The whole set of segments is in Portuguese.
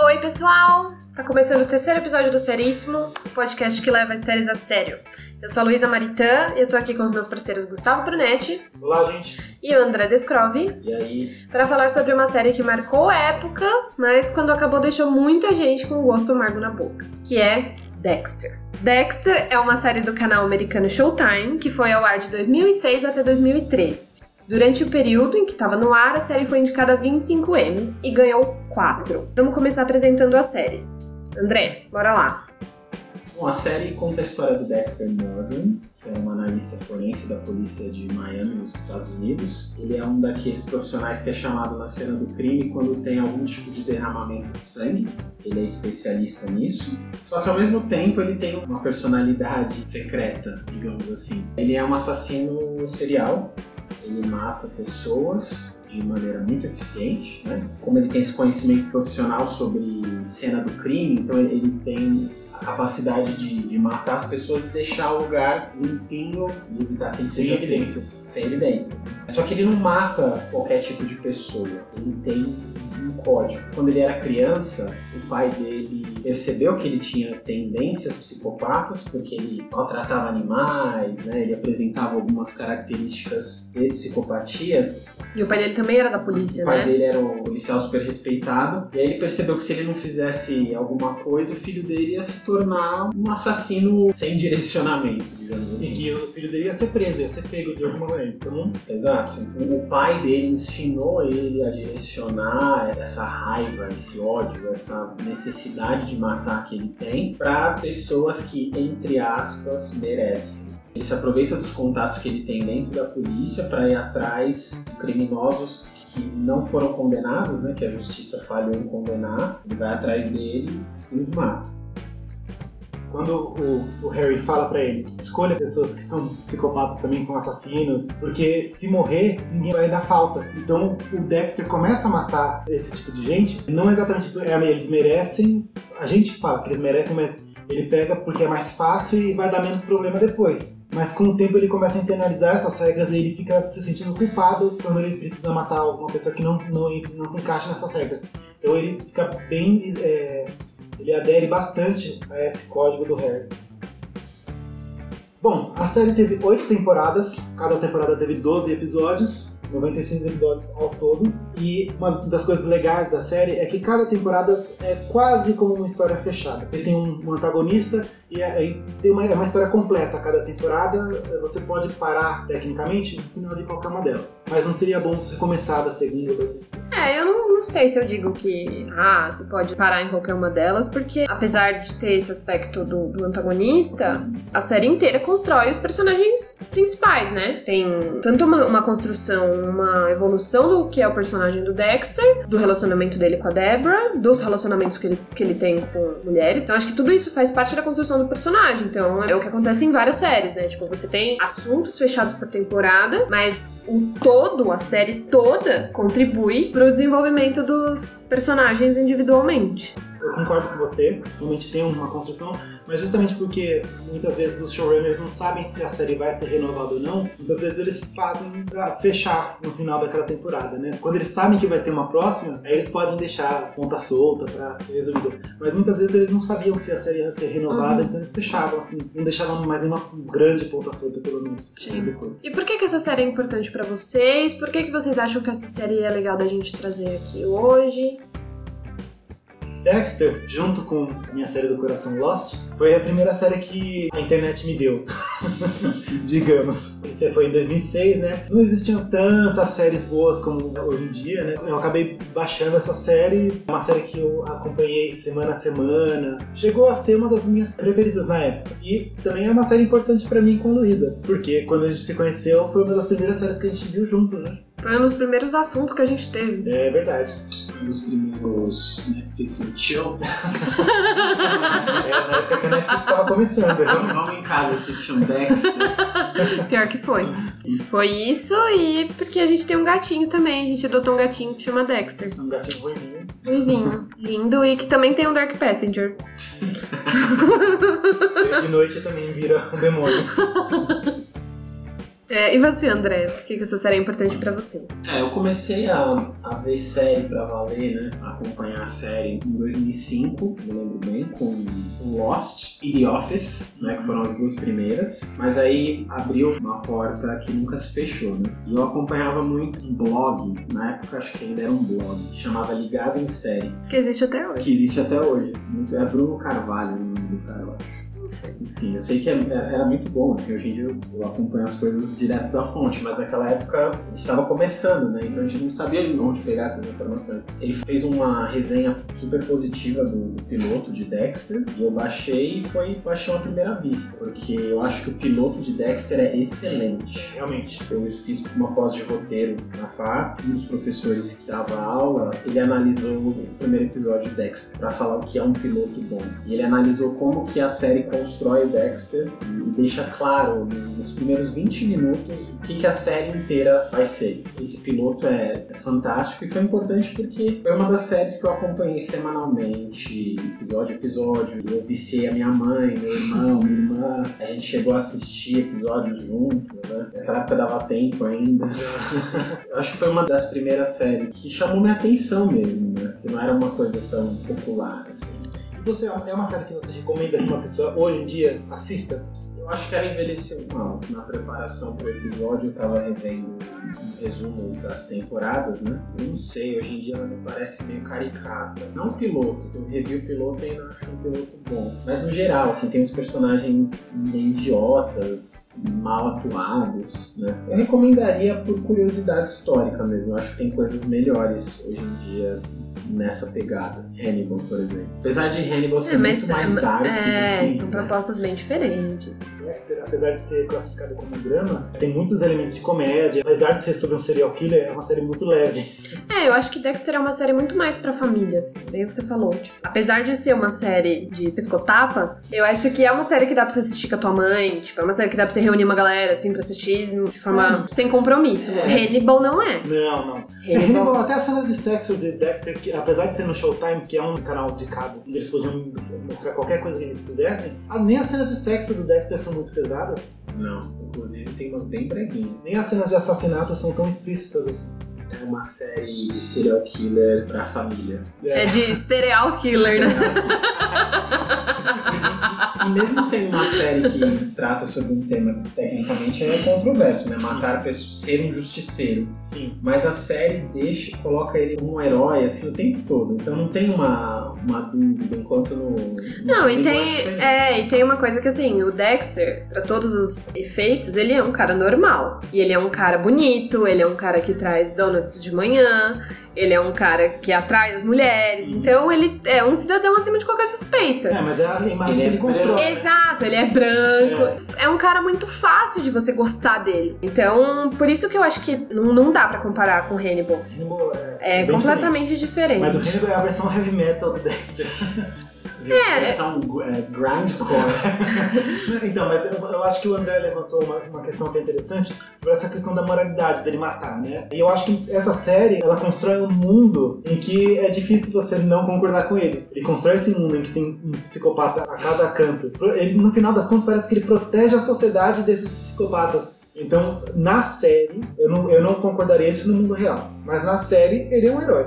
Oi, pessoal! Tá começando o terceiro episódio do Seríssimo, o podcast que leva as séries a sério. Eu sou a Luísa Maritã e eu tô aqui com os meus parceiros Gustavo Brunetti Olá, gente. e o André Descrove E aí? para falar sobre uma série que marcou época, mas quando acabou deixou muita gente com o gosto amargo na boca, que é Dexter. Dexter é uma série do canal americano Showtime que foi ao ar de 2006 até 2013. Durante o período em que estava no ar, a série foi indicada a 25 Emmys e ganhou 4. Vamos começar apresentando a série. André, bora lá. Bom, a série conta a história do Dexter Morgan, que é um analista forense da polícia de Miami, nos Estados Unidos. Ele é um daqueles profissionais que é chamado na cena do crime quando tem algum tipo de derramamento de sangue. Ele é especialista nisso. Só que ao mesmo tempo ele tem uma personalidade secreta, digamos assim. Ele é um assassino serial. Ele mata pessoas de maneira muito eficiente, né? Como ele tem esse conhecimento profissional sobre cena do crime, então ele tem capacidade de, de matar as pessoas e deixar o lugar limpinho e que ele Sem evidências. sem evidências. né? Só que ele não mata qualquer tipo de pessoa. Ele tem um código. Quando ele era criança, o pai dele percebeu que ele tinha tendências psicopatas, porque ele maltratava animais, né? ele apresentava algumas características de psicopatia. E o pai dele também era da polícia, o pai né? dele era um policial super respeitado. E aí ele percebeu que se ele não fizesse alguma coisa, o filho dele ia se tornar um assassino sem direcionamento, digamos assim. E que o filho dele ia ser preso, ia ser pego de alguma maneira. Então, Exato. Então, o pai dele ensinou ele a direcionar essa raiva, esse ódio, essa necessidade de matar que ele tem para pessoas que, entre aspas, merecem. Ele se aproveita dos contatos que ele tem dentro da polícia para ir atrás de criminosos que não foram condenados, né, que a justiça falhou em condenar. Ele vai atrás deles e os mata. Quando o, o Harry fala pra ele, escolha pessoas que são psicopatas também, são assassinos, porque se morrer, ninguém vai dar falta. Então o Dexter começa a matar esse tipo de gente, não exatamente é, eles merecem, a gente fala que eles merecem, mas ele pega porque é mais fácil e vai dar menos problema depois. Mas com o tempo ele começa a internalizar essas regras e ele fica se sentindo culpado quando ele precisa matar alguma pessoa que não, não, não se encaixa nessas regras. Então ele fica bem. é, ele adere bastante a esse código do Harry. Bom, a série teve oito temporadas, cada temporada teve 12 episódios, 96 episódios ao todo. E uma das coisas legais da série é que cada temporada é quase como uma história fechada. Ele tem um, antagonista e aí tem uma, é uma história completa. Cada temporada você pode parar tecnicamente no final de qualquer uma delas. Mas não seria bom você começar da segunda ou da terceira. É, eu não, não sei se eu digo que ah, você pode parar em qualquer uma delas, porque apesar de ter esse aspecto do, do antagonista, a série inteira constrói os personagens principais, né? Tem tanto uma, uma construção, uma evolução do que é o personagem do Dexter, do relacionamento dele com a Deborah, dos relacionamentos que ele, que ele tem com mulheres. Então acho que tudo isso faz parte da construção do personagem. Então é o que acontece em várias séries, né? Tipo, você tem assuntos fechados por temporada, mas o todo, a série toda, contribui pro desenvolvimento dos personagens individualmente. Eu concordo com você, realmente tem uma construção, mas justamente porque muitas vezes os showrunners não sabem se a série vai ser renovada ou não, muitas vezes eles fazem pra fechar no final daquela temporada, né? Quando eles sabem que vai ter uma próxima, aí eles podem deixar a ponta solta pra ser resolvida. Mas muitas vezes eles não sabiam se a série ia ser renovada, então eles fechavam, assim, não deixavam mais nenhuma grande ponta solta, pelo menos, Sim. depois. E por que, que essa série é importante pra vocês? Por que, que vocês acham que essa série é legal da gente trazer aqui hoje? Dexter, junto com a minha série do coração Lost, foi a primeira série que a internet me deu, digamos. Isso foi em 2006, né? Não existiam tantas séries boas como hoje em dia, né? Eu acabei baixando essa série, uma série que eu acompanhei semana a semana. Chegou a ser uma das minhas preferidas na época. E também é uma série importante pra mim com Luísa, porque quando a gente se conheceu foi uma das primeiras séries que a gente viu juntos, né? Foi um dos primeiros assuntos que a gente teve. É verdade. Um dos primeiros Netflix and chill. É na época que a Netflix estava começando. Vamos, vamos em casa assistir um Dexter. Pior que foi. Foi isso e porque a gente tem um gatinho também. A gente adotou um gatinho que chama Dexter. Um gatinho ruivinho. Ruivinho. Lindo. E que também tem um Dark Passenger. De noite também vira um demônio. É, e você, André? Por que que essa série é importante pra você? É, eu comecei a, a ver série pra valer, né? A acompanhar a série em 2005, me lembro bem, com Lost e The Office, né? Que foram as duas primeiras. Mas aí abriu uma porta que nunca se fechou, né? E eu acompanhava muito um blog, na época acho que ainda era um blog, que chamava Ligado em Série, Que existe até hoje. que existe até hoje. É Bruno Carvalho o nome do cara, eu acho. Enfim, eu sei que é- era muito bom, assim, hoje em dia eu, acompanho as coisas direto da fonte, mas naquela época estava começando, né? Então a gente não sabia onde pegar essas informações. Ele fez uma resenha super positiva do, do piloto de Dexter, e eu baixei e foi paixão à primeira vista, porque eu acho que o piloto de Dexter é excelente. Realmente. Eu fiz uma pós de roteiro na FAP, um dos professores que dava aula, ele analisou o primeiro episódio de Dexter para falar o que é um piloto bom. E ele analisou como que a série constrói o Dexter e deixa claro nos primeiros 20 minutos o que, que a série inteira vai ser. Esse piloto é, é fantástico e foi importante porque foi uma das séries que eu acompanhei semanalmente, episódio a episódio. Eu viciei a minha mãe, meu irmão, minha irmã. A gente chegou a assistir episódios juntos, né? Naquela época dava tempo ainda. Acho que foi uma das primeiras séries que chamou minha atenção mesmo, né? Que não era uma coisa tão popular, assim. Você, é uma série que você recomenda que uma pessoa hoje em dia assista? Eu acho que ela envelheceu mal. Na preparação pro episódio, eu tava revendo um resumo das temporadas, né? Eu não sei, hoje em dia ela me parece meio caricata. Não o piloto, eu revi o piloto e ainda acho um piloto bom. Mas no geral, assim, tem uns personagens meio idiotas, mal atuados, né? Eu recomendaria por curiosidade histórica mesmo. Eu acho que tem coisas melhores hoje em dia nessa pegada. Hannibal, por exemplo. Apesar de Hannibal ser muito mais dark, é, assim, são né? propostas bem diferentes. Dexter, apesar de ser classificado como um drama, tem muitos elementos de comédia. Apesar de ser sobre um serial killer, é uma série muito leve. É, eu acho que Dexter é uma série muito mais pra família, assim, bem o que você falou. Tipo, apesar de ser uma série de pescotapas, eu acho que é uma série que dá pra você assistir com a tua mãe, tipo, é uma série que dá pra você reunir uma galera, assim, pra assistir de forma sem compromisso. É. Hannibal não é. Não, não. Hannibal. Hannibal, até as cenas de sexo de Dexter, que apesar de ser no Showtime, que é um canal de cabo, onde eles podiam mostrar qualquer coisa que eles quisessem, ah, nem as cenas de sexo do Dexter são muito pesadas, Não, inclusive tem umas bem breguinhas. nem as cenas de assassinato são tão explícitas assim. É uma série de serial killer pra família. É de serial killer, né? E mesmo sendo uma série que trata sobre um tema que tecnicamente é controverso, né? Matar pessoas, ser um justiceiro. Sim. Mas a série deixa, coloca ele como um herói assim o tempo todo. Então não tem uma, uma dúvida, enquanto no. no Não, e tem, é, e tem uma coisa que assim, o Dexter, pra todos os efeitos, ele é um cara normal. E ele é um cara bonito, ele é um cara que traz donuts de manhã, ele é um cara que atrai as mulheres. Então ele é um cidadão acima de qualquer suspeita. É, mas é a imagem Ele que é ele constrói. Exato, ele é branco. É. um cara muito fácil de você gostar dele. Então, por isso que eu acho que não, não dá pra comparar com o Hannibal. Hannibal é, É completamente diferente. diferente. Mas o Hannibal é a versão heavy metal do. É, Versão é, grindcore. então, mas eu, eu acho que o André levantou uma, uma questão que é interessante sobre essa questão da moralidade dele matar, né? E eu acho que essa série, ela constrói um mundo em que é difícil você não concordar com ele. Ele constrói esse mundo em que tem um psicopata a cada canto. Ele, no final das contas, parece que ele protege a sociedade desses psicopatas. Então, na série, eu não, eu não concordaria isso no mundo real. Mas na série, ele é um herói.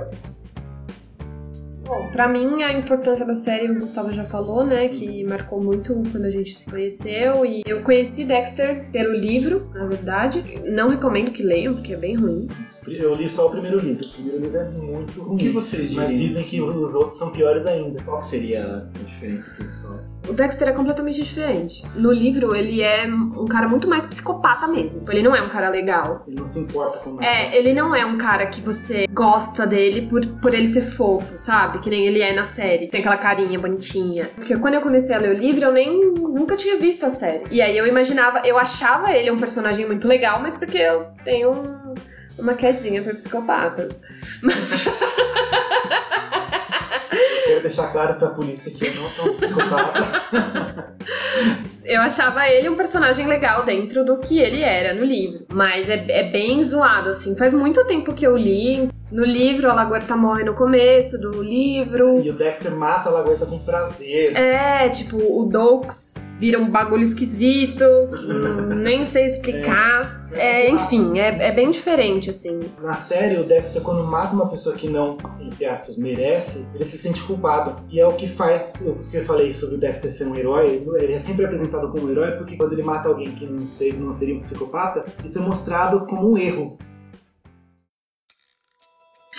Bom, pra mim a importância da série, o Gustavo já falou, né, que marcou muito quando a gente se conheceu e eu conheci Dexter pelo livro, na verdade. Não recomendo que leiam, porque é bem ruim. Eu li só o primeiro livro. O primeiro livro é muito ruim. O que vocês Mas diriam? dizem que os outros são piores ainda. Qual que seria a diferença principal? O Dexter é completamente diferente. No livro, ele é um cara muito mais psicopata mesmo. Ele não é um cara legal. Ele não se importa com nada. É, ele não é um cara que você gosta dele por, por ele ser fofo, sabe? Que nem ele é na série. Tem aquela carinha bonitinha. Porque quando eu comecei a ler o livro, eu nem nunca tinha visto a série. E aí eu imaginava, eu achava ele um personagem muito legal, mas porque eu tenho um- uma quedinha pra psicopatas. Deixar claro pra polícia que eu não psicopata. Eu achava ele um personagem legal dentro do que ele era no livro. Mas é, é bem zoado, assim. Faz muito tempo que eu li. No livro, a Laguerta morre no começo do livro. E o Dexter mata a lagarta com prazer. É, tipo, o Dox vira um bagulho esquisito, nem sei explicar. É, enfim, é, é bem diferente, assim. Na série, o Dexter, quando mata uma pessoa que não, entre aspas, merece, ele se sente culpado. E é o que faz, o que eu falei sobre o Dexter ser um herói, ele é sempre apresentado como um herói, porque quando ele mata alguém que não seria, não seria um psicopata, isso é mostrado como um erro.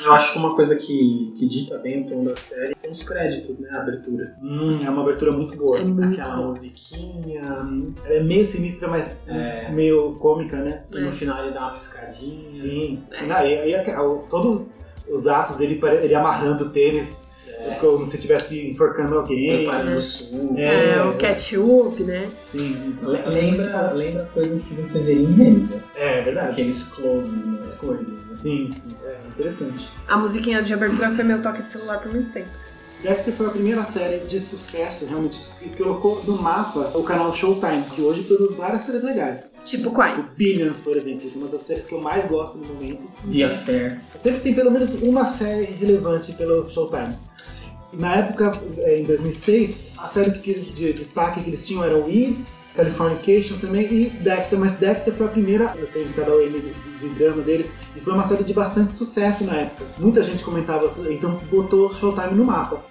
Eu acho que uma coisa que, que dita bem o tom da série são os créditos, né? A abertura. Hum, é uma abertura muito boa. É muito Aquela bom. musiquinha. Ela é meio sinistra, mas É. meio cômica, né? E no final ele dá uma piscadinha. Sim. Não, e, e todos os atos dele, ele amarrando o tênis, como se estivesse enforcando alguém. O sul. É. É, o ketchup, né? Sim, Le- Lembra, lembra coisas que você veria em renda. é verdade. Aqueles close nas coisas. né? Sim, sim, é interessante. A musiquinha de abertura foi meu toque de celular por muito tempo. Dexter foi a primeira série de sucesso, realmente, que colocou no mapa o canal Showtime, que hoje produz várias séries legais. Tipo quais? O Billions, por exemplo, que é uma das séries que eu mais gosto no momento. The Affair. Sempre tem pelo menos uma série relevante pelo Showtime. Sim. Na época, eh, em 2006, as séries que, de destaque que eles tinham eram Weeds, Californication também e Dexter, mas Dexter foi a primeira a ser indicada ao Emmy de, de drama deles e foi uma série de bastante sucesso na época. Muita gente comentava, então botou Showtime no mapa.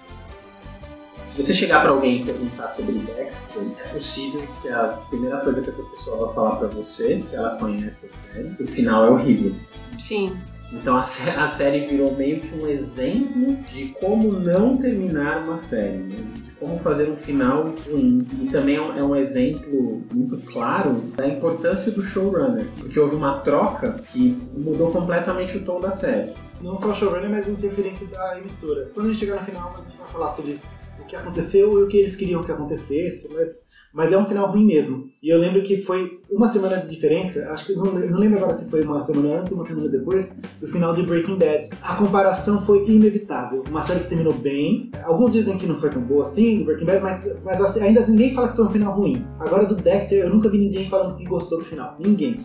Se você chegar pra alguém e perguntar sobre Dexter, é possível que a primeira coisa que essa pessoa vai falar pra você, se ela conhece a série, o final é horrível. Sim. Então a, a série virou meio que um exemplo de como não terminar uma série, né? de como fazer um final ruim. E também é um, é um exemplo muito claro da importância do showrunner, porque houve uma troca que mudou completamente o tom da série. Não só showrunner, mas interferência da emissora. Quando a gente chegar no final, a gente vai falar sobre o que aconteceu e o que eles queriam que acontecesse, mas, mas é um final ruim mesmo. E eu lembro que foi uma semana de diferença, acho que não, não lembro agora se foi uma semana antes ou uma semana depois, do final de Breaking Bad. A comparação foi inevitável. Uma série que terminou bem. Alguns dizem que não foi tão boa assim, do Breaking Bad, mas, mas assim, ainda assim, ninguém fala que foi um final ruim. Agora do Dexter, eu nunca vi ninguém falando que gostou do final. Ninguém.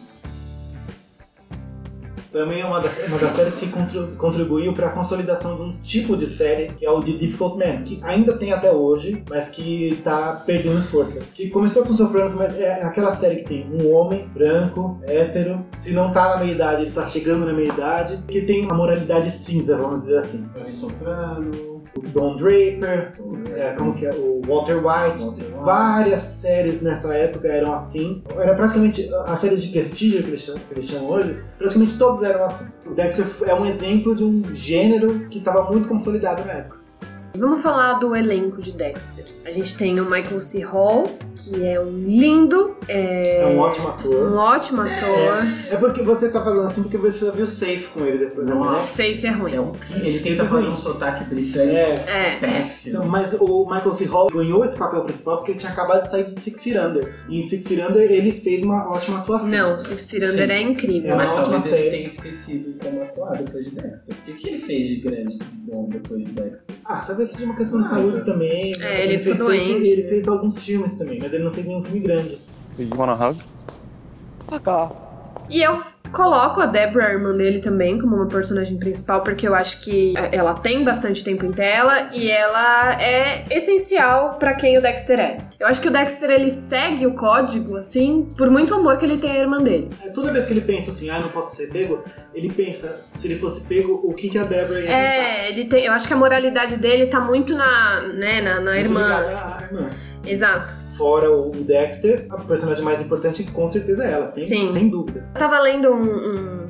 Também é uma das, uma das séries que contribuiu para a consolidação de um tipo de série que é o de Difficult Man, que ainda tem até hoje, mas que está perdendo força. Que começou com Sopranos, mas é aquela série que tem um homem branco, hétero, se não tá na meia-idade, ele tá chegando na meia-idade, que tem uma moralidade cinza, vamos dizer assim. Soprano, O Don Draper, é, como que é? O Walter White, Walter White. várias séries nessa época eram assim. Era praticamente as séries de prestígio que eles chamam, que eles chamam hoje, praticamente todas eram assim. O Dexter é um exemplo de um gênero que estava muito consolidado na época. Vamos falar do elenco de Dexter. A gente tem o Michael C. Hall, que é um lindo, é, É um ótimo ator. um ótimo ator. É porque você tá falando assim porque você já viu Safe com ele depois, né? Nossa. Safe é ruim. é um, ele tenta fazer um sotaque britânico É. É. péssimo. Então, mas o Michael C. Hall ganhou esse papel principal porque ele tinha acabado de sair de Six Feet Under. E em Six Feet Under ele fez uma ótima atuação. Não, Six Feet Under Sim. é incrível. É Mas talvez ele série. tenha esquecido como atuar depois de Dexter. O que, que ele fez de grande, de bom depois de Dexter? Ah, talvez seja uma questão de saúde tá. também. É, ele ficou fez, doente. Ele fez alguns filmes também, mas ele não fez nenhum filme grande. You want a hug? Fuck off. E eu coloco a Deborah, a irmã dele, também como uma personagem principal, porque eu acho que é, ela tem bastante tempo em tela e ela é essencial pra quem o Dexter é. Eu acho que o Dexter ele segue o código, assim, por muito amor que ele tem à irmã dele. É, Toda vez que ele pensa assim, ah, não posso ser pego, ele pensa, se ele fosse pego, o que, que a Deborah ia pensar? É, ele tem. Eu acho que a moralidade dele tá muito na, né, na, na Muito irmã. assim. irmã. Exato. Fora o Dexter, a personagem mais importante com certeza é ela, sem, Sim. sem dúvida. Eu tava lendo um, um-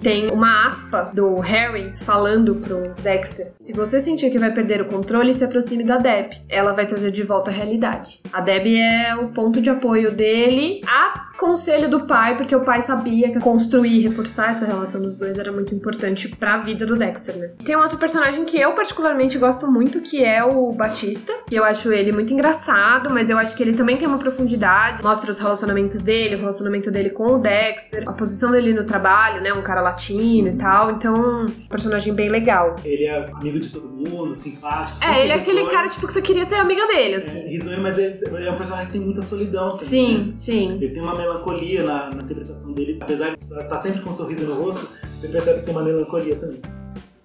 Tem uma aspa do Harry falando pro Dexter: Se você sentir que vai perder o controle, se aproxime da Deb. Ela vai trazer de volta a realidade. A Deb é o ponto de apoio dele a conselho do pai, porque o pai sabia que construir e reforçar essa relação dos dois era muito importante pra vida do Dexter, né? Tem um outro personagem que eu particularmente gosto muito, que é o Batista. Eu acho ele muito engraçado, mas eu acho que ele também tem uma profundidade. Mostra os relacionamentos dele, o relacionamento dele com o Dexter, a posição dele no trabalho, né? Um cara latino e tal. Então, um personagem bem legal. Ele é amigo de todo mundo, simpático. É, ele é aquele cara, tipo, que você queria ser amiga dele, assim. É, risonho, mas ele, ele é um personagem que tem muita solidão também. Sim, né? sim. Ele tem uma melancolia na, na interpretação dele. Apesar de estar sempre com um sorriso no rosto, você percebe que tem uma melancolia também.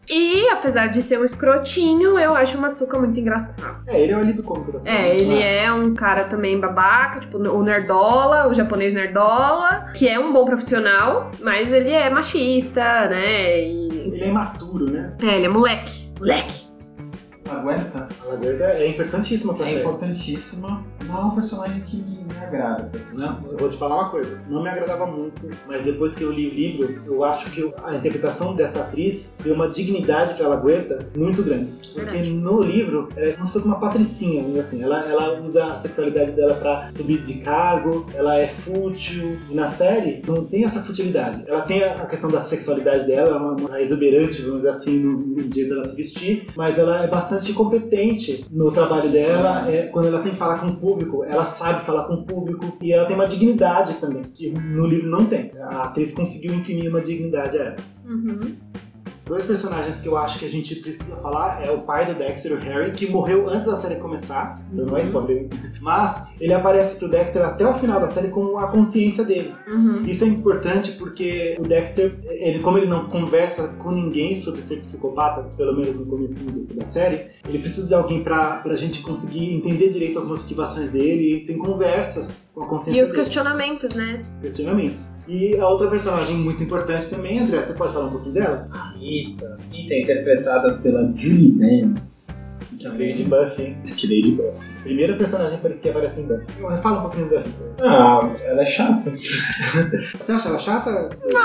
E, apesar de ser um escrotinho, eu acho o Masuka muito engraçado. É, ele é o alívio cômico. É, ele é um cara também babaca, tipo o nerdola, o japonês nerdola, que é um bom profissional, mas ele é machista, né? E, Ele é imaturo, né? é, ele é moleque. Moleque. Aguenta. A é importantíssima pra É série. importantíssima. Não é um personagem que me agrada, pra ser Não, eu vou te falar uma coisa. Não me agradava muito, mas depois que eu li o livro, eu acho que a interpretação dessa atriz deu uma dignidade pra Laguerta muito grande. Porque Verdade. no livro, ela é como se fosse uma patricinha, vamos dizer assim. Ela, ela usa a sexualidade dela pra subir de cargo, ela é fútil. E na série, não tem essa futilidade. Ela tem a a questão da sexualidade dela, ela é uma, uma exuberante, vamos dizer assim, no, no jeito dela se vestir, mas ela é bastante competente no trabalho dela. É, quando ela tem que falar com o público, ela sabe falar com o público e ela tem uma dignidade também, que no livro não tem. A atriz conseguiu imprimir uma dignidade a ela. Uhum. Dois personagens que eu acho que a gente precisa falar é o pai do Dexter, o Harry, que morreu antes da série começar. Então não é spoiler? Mas ele aparece pro Dexter até o final da série com a consciência dele. Uhum. Isso é importante porque o Dexter, ele, como ele não conversa com ninguém sobre ser psicopata, pelo menos no começo da série, ele precisa de alguém pra, pra gente conseguir entender direito as motivações dele e tem conversas com a consciência E os dele, questionamentos, né? os questionamentos. E a outra personagem muito importante também, André, você pode falar um pouquinho dela? A Rita. Rita é interpretada pela Julie Benz. Que veio de Buffy, hein? Que veio de Buffy. Primeira personagem que aparece em Buffy. Mas fala um pouquinho da Rita. Ah, ela é chata. Você acha ela chata? Acho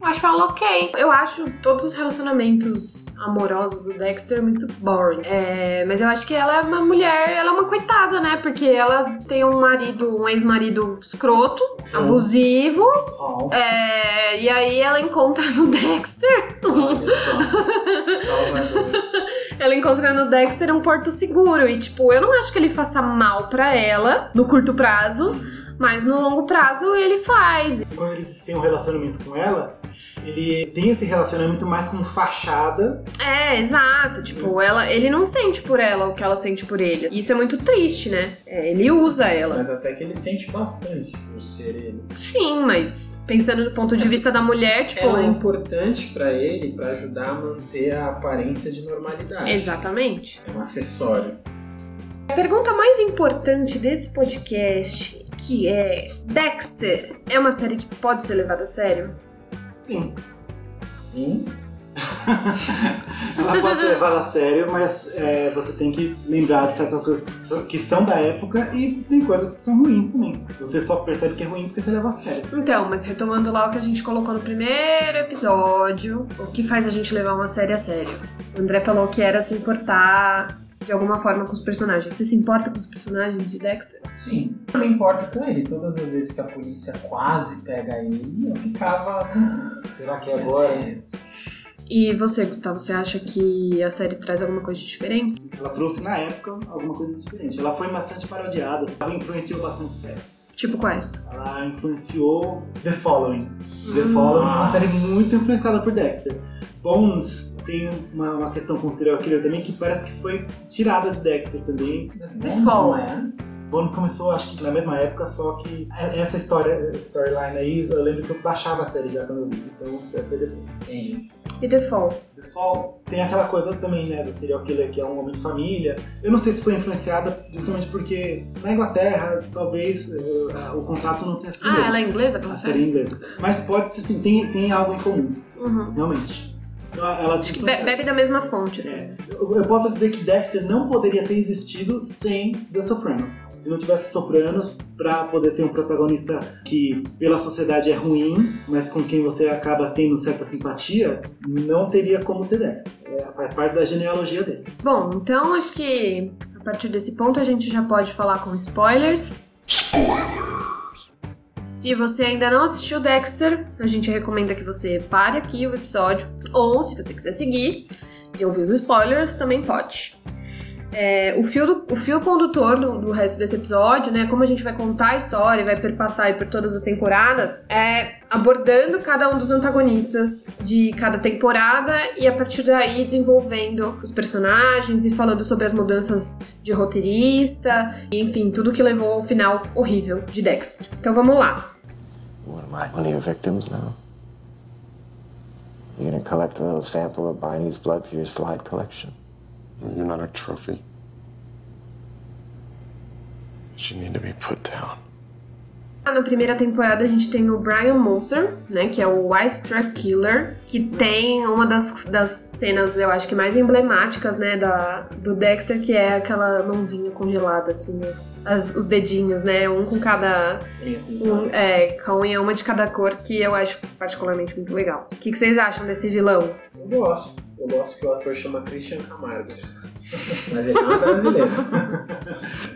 que ela ok. Eu acho todos os relacionamentos amorosos do Dexter muito boring. É, mas eu acho que ela é uma mulher, ela é uma coitada, né? Porque ela tem um marido, um ex-marido escroto, abusivo. Oh, é, e aí ela encontra no Dexter. Ela encontra no Dexter um porto seguro. E, tipo, eu não acho que ele faça mal pra ela no curto prazo. Mas no longo prazo ele faz. Quando ele tem um relacionamento com ela, ele tem esse relacionamento mais como fachada. É, exato. Tipo, ela, ele não sente por ela o que ela sente por ele. Isso é muito triste, né? É, ele usa ela. Mas até que ele sente bastante por ser ele. Sim, mas pensando do ponto de vista da mulher, tipo. Ela é importante pra ele pra ajudar a manter a aparência de normalidade. Exatamente. É um acessório. A pergunta mais importante desse podcast, que é Dexter, é uma série que pode ser levada a sério? Sim, Sim. ela pode ser levada a sério, mas é, você tem que lembrar de certas coisas que são- que são da época e tem coisas que são ruins também. Você só percebe que é ruim porque você leva a sério. Então, mas retomando lá o que a gente colocou no primeiro episódio, o que faz a gente levar uma série a sério? O André falou que era se importar de alguma forma com os personagens. Você se importa com os personagens de Dexter? Sim. Não importa com ele. Todas as vezes que a polícia quase pega ele, eu ficava. "Hum, Será que é agora? E você, Gustavo, você acha que a série traz alguma coisa de diferente? Ela trouxe na época alguma coisa diferente. Ela foi bastante parodiada, ela influenciou bastante séries. Tipo quais? Ela influenciou The Following. The Following é uma série muito influenciada por Dexter. Bones tem uma, uma questão com o serial killer também que parece que foi tirada de Dexter também. The Bones Fall. não é antes? Bones começou, acho que na mesma época, só que essa história, storyline aí, eu lembro que eu baixava a série já quando eu vi, então foi depois. Entendi. E The Fall? The Fall tem aquela coisa também, né, do serial killer que é um homem de família. Eu não sei se foi influenciada justamente porque na Inglaterra, talvez eh, o contato não tenha sido. Ah, ela é inglesa, como a você série em inglês. Mas pode ser assim, tem, tem algo em comum, Uhum. realmente. Ela Acho que be- bebe da mesma fonte, assim. É, eu, eu posso dizer que Dexter não poderia ter existido sem The Sopranos. Se não tivesse Sopranos, pra poder ter um protagonista que pela sociedade é ruim, mas com quem você acaba tendo certa simpatia, não teria como ter Dexter. É, faz parte da genealogia dele. Bom, então acho que a partir desse ponto a gente já pode falar com spoilers. Se você ainda não assistiu Dexter, a gente recomenda que você pare aqui o episódio. Ou, se você quiser seguir e ouvir os spoilers, também pode. É, o, fio do- o fio condutor do, do resto desse episódio, né? Como a gente vai contar a história e vai perpassar por todas as temporadas, é abordando cada um dos antagonistas de cada temporada e a partir daí desenvolvendo os personagens e falando sobre as mudanças de roteirista, e, enfim, tudo que levou ao final horrível de Dexter. Então vamos lá. What am I? One of your victims now? You're gonna collect a little sample of Barney's blood for your slide collection? You're not a trophy. She need to be put down. Na primeira temporada a gente tem o Brian Moser, né, que é o Ice Truck Killer, que tem uma das, das cenas, eu acho que mais emblemáticas, né, da, do Dexter, que é aquela mãozinha congelada, assim, as, as- os dedinhos, né, um com cada... Um, é, com uma de cada cor, que eu acho particularmente muito legal. O que, que vocês acham desse vilão? Eu gosto. Eu gosto que o ator chama Christian Camargo. Mas ele não é brasileiro.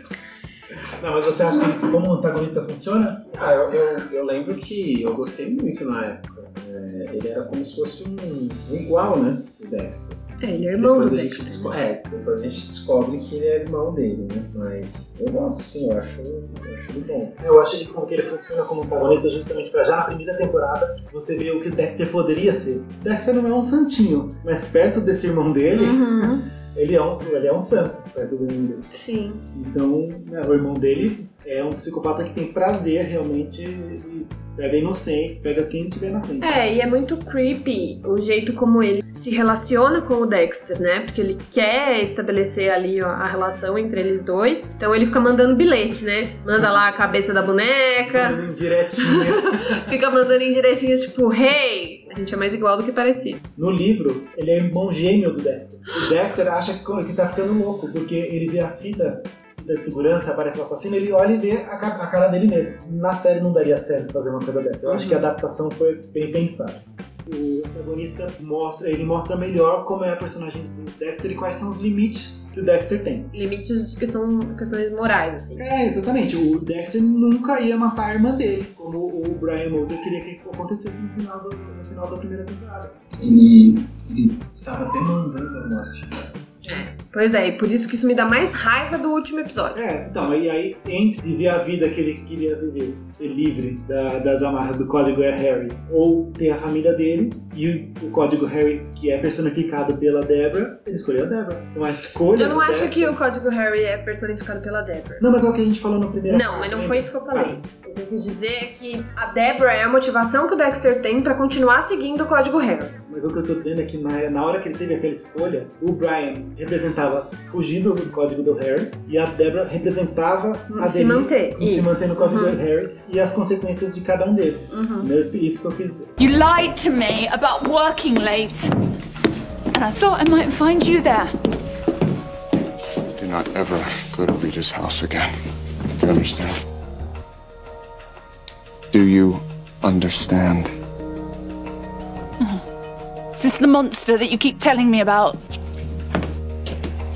Não, mas você acha que como antagonista funciona? Ah, eu, eu, eu lembro que eu gostei muito na época. É, ele era como se fosse um, um igual, né? Do Dexter. É, ele é irmão depois do a gente Dexter. desco- É, depois a gente descobre que ele é irmão dele, né? Mas eu gosto sim, eu acho, eu acho ele bom. Eu acho que como que ele funciona como antagonista justamente pra já na primeira temporada você ver o que o Dexter poderia ser. O Dexter não é um santinho, mas perto desse irmão dele, Uhum, ele, é um, ele é um santo perto do irmão dele. sim. Então, né, o irmão dele é um psicopata que tem prazer realmente pega inocentes, pega quem tiver na frente. É, e é muito creepy o jeito como ele se relaciona com o Dexter, né? Porque ele quer estabelecer ali ó, a relação entre eles dois. Então ele fica mandando bilhete, né? Manda lá a cabeça da boneca, Mandando direitinho. fica mandando indiretinhas tipo, hey, a gente é mais igual do que parecido. No livro, ele é irmão gêmeo do Dexter. O Dexter acha que tá ficando louco, porque ele vê a fita de segurança, aparece o assassino, ele olha e vê a, ca- a cara dele mesmo. Na série não daria certo fazer uma coisa dessa. Eu acho que a adaptação foi bem pensada. O protagonista mostra, ele mostra melhor como é a personagem do Dexter e quais são os limites que o Dexter tem. Limites de questão, questões morais, assim. É, exatamente. O Dexter nunca ia matar a irmã dele, como o Brian Moser queria que acontecesse no final, do- no final da primeira temporada. Ele, ele estava demandando a morte dela. Pois é, e por isso que isso me dá mais raiva do último episódio. É, então, e aí, entre viver a vida que ele queria viver, ser livre da- das amarras do código Harry, ou ter a família dele, e o código Harry, que é personificado pela Deborah, ele escolheu a Deborah. Então a escolha. Eu não acho Dexter- que o código Harry é personificado pela Deborah. Não, mas é o que a gente falou no primeiro. Não, mas não foi isso que eu falei. O que eu quis dizer é que a Deborah é a motivação que o Dexter tem pra continuar seguindo o código Harry. Mas o que eu tô dizendo é que na, na hora que ele teve aquela escolha, o Brian representava fugir do código do Harry e a Deborah representava a Se manter. se Isso. manter no código Uhum. do Harry e as consequências de cada um deles. Uhum. Isso que eu dizer. You lied to me about working late. And I thought I might find you there. Do not ever go to Rita's house again. Do you understand? Do you understand? Is this the monster that you keep telling me about?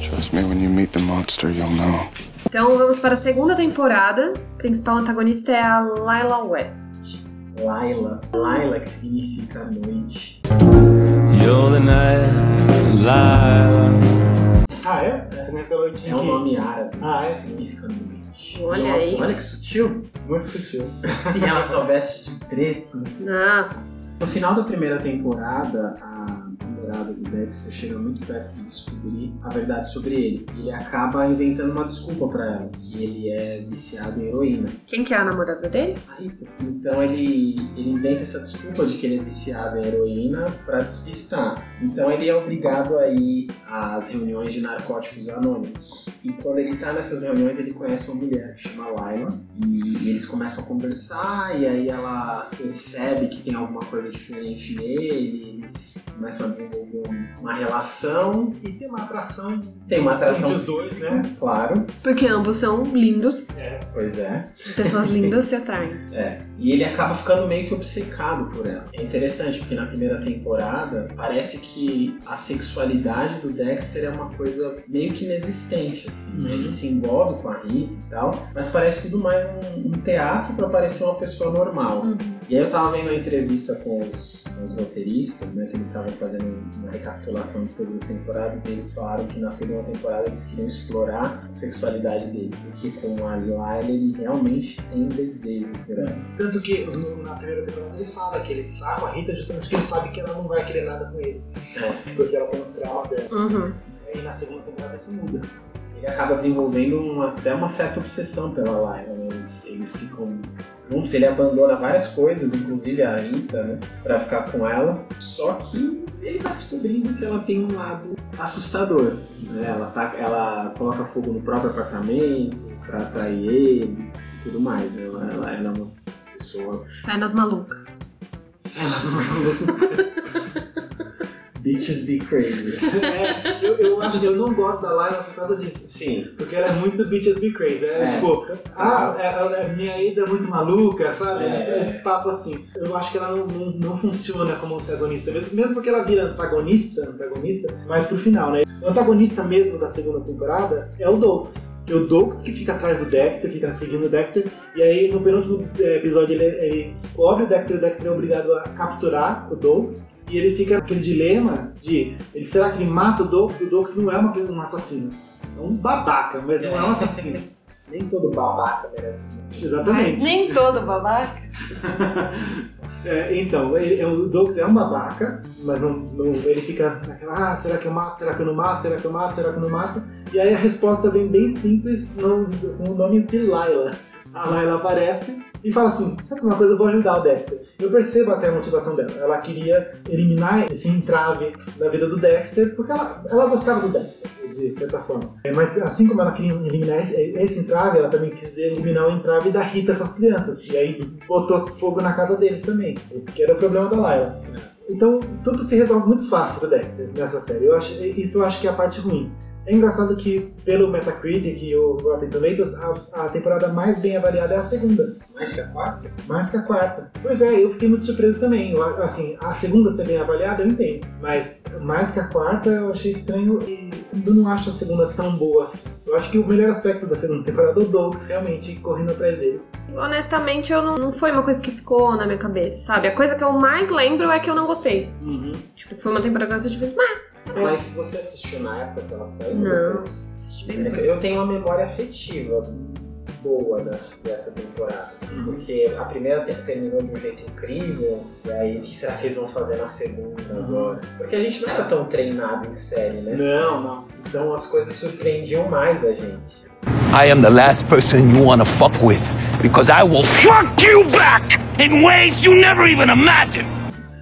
Trust me, when you meet the monster, you'll know. Então vamos para a segunda temporada. A principal antagonista é a Lila West. Laila. Laila, que significa noite. You're the night, Lila. Ah, é? Essa não é É um nome árabe. Ah, é? Significa noite. Olha Nossa, aí. Olha que sutil. Muito sutil. E ela só veste de preto. Nossa. No final da primeira temporada, a namorada do Dexter chega muito perto de descobrir a verdade sobre ele. Ele acaba inventando uma desculpa pra ela, que ele é viciado em heroína. Quem que é a namorada dele? A Rita. Então ele, ele inventa essa desculpa de que ele é viciado em heroína pra despistar. Então ele é obrigado a ir às reuniões de narcóticos anônimos. E quando ele tá nessas reuniões, ele conhece uma mulher que chama Laila. E eles começam a conversar, e aí ela percebe que tem alguma coisa diferente nele. Eles começam a desenvolver um- uma relação. E tem uma atração Tem uma atração entre os dois, né? Claro, Porque ambos são lindos. pois é. Pessoas lindas se atraem. É, e ele acaba ficando meio que obcecado por ela. É interessante porque na primeira temporada parece que a sexualidade do Dexter é uma coisa meio que inexistente, assim. Uhum. Ele se envolve com a Rita e tal, mas parece tudo mais um, um teatro pra parecer uma pessoa normal. Uhum. E aí eu tava vendo a entrevista com os, com os roteiristas, né, que eles estavam fazendo uma recapitulação de todas as temporadas e eles falaram que na segunda temporada eles queriam explorar a sexualidade dele, porque com a Lila ele realmente tem desejo por ela. Tanto que no- na primeira temporada ele fala que ele tá com a Rita justamente porque ele sabe que ela não vai querer nada com ele. É. Porque ela tem os traumas dela. Uhum. E na segunda temporada se muda. Ele acaba desenvolvendo uma- até uma certa obsessão pela Laila, né? eles, eles ficam juntos. Ele abandona várias coisas, inclusive a Rita, né? Pra ficar com ela. Só que ele vai descobrindo que ela tem um lado assustador. Né? Ela, tá, ela coloca fogo no próprio apartamento pra atrair ele e tudo mais. né? Ela, ela, ela é uma pessoa Fé nas malucas. Elas malucas. Bitches be crazy. É, eu, eu acho que eu não gosto da Layla por causa disso. Sim. Porque ela é muito bitches be crazy. É, É. tipo, ah, é, é, minha ex é muito maluca, sabe? É. Esse, papo assim. Eu acho que ela não, não, não funciona como antagonista, mesmo, mesmo porque ela vira antagonista, antagonista, mas pro final, né? O antagonista mesmo da segunda temporada é o Doux. Que é o Doux que fica atrás do Dexter, fica seguindo o Dexter, e aí no penúltimo é, episódio ele, ele descobre o Dexter e o Dexter é obrigado a capturar o Doux. E ele fica naquele dilema de ele, será que ele mata o Doux? O Doux não é uma, um assassino. É um babaca, mas não é um assassino. Nem todo babaca merece. Exatamente. Mas nem todo babaca. É, então, ele, é, o Douglas é um babaca, mas não, não- ele fica naquela, ah, será que eu mato, será que eu não mato, será que eu mato, será que eu não mato? E aí a resposta vem bem simples no- com o nome de Layla. A Layla aparece e fala assim, "Sabe uma coisa, eu vou ajudar o Dexter. Eu percebo até a motivação dela. Ela queria eliminar esse entrave da vida do Dexter, porque ela, ela gostava do Dexter, de certa forma. É, Mas assim como ela queria eliminar esse, esse entrave, ela também quis eliminar o entrave da Rita com as crianças. E aí botou fogo na casa deles também. Esse que era o problema da Layla. Então, tudo se resolve muito fácil pro Dexter nessa série. Eu acho, isso eu acho que é a parte ruim. É engraçado que, pelo Metacritic e o Rotten Tomatoes, a, a temporada mais bem avaliada é a segunda, Mais que a quarta? mais que a quarta. Pois é, eu fiquei muito surpreso também. Eu, assim, a segunda ser bem avaliada, eu entendo. Mas mais que a quarta, eu achei estranho e eu não acho a segunda tão boa assim. Eu acho que o melhor aspecto da segunda temporada é o Douglas realmente correndo atrás dele. Honestamente, eu não, não foi uma coisa que ficou na minha cabeça, sabe? A coisa que eu mais lembro é que eu não gostei. Tipo, foi uma temporada que eu assisti e Mas você assistiu na época que ela saiu? Não. É. Eu tenho uma memória afetiva boa das- dessa temporada, assim, porque a primeira te- terminou de um jeito incrível, e aí o que será que eles vão fazer na segunda agora? Porque a gente não era tão treinado em série, né? Não, não. Então as coisas surpreendiam mais a gente. I am the last person you want to fuck with because I will fuck you back in ways you never even imagined.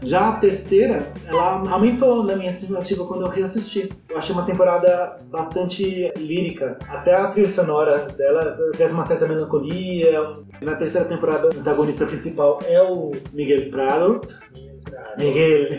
Já a terceira, ela aumentou na minha estimativa quando eu reassisti. Eu achei uma temporada bastante lírica. Até a trilha sonora dela traz uma certa melancolia. Na terceira temporada, o antagonista principal é o Miguel Prado. Miguel.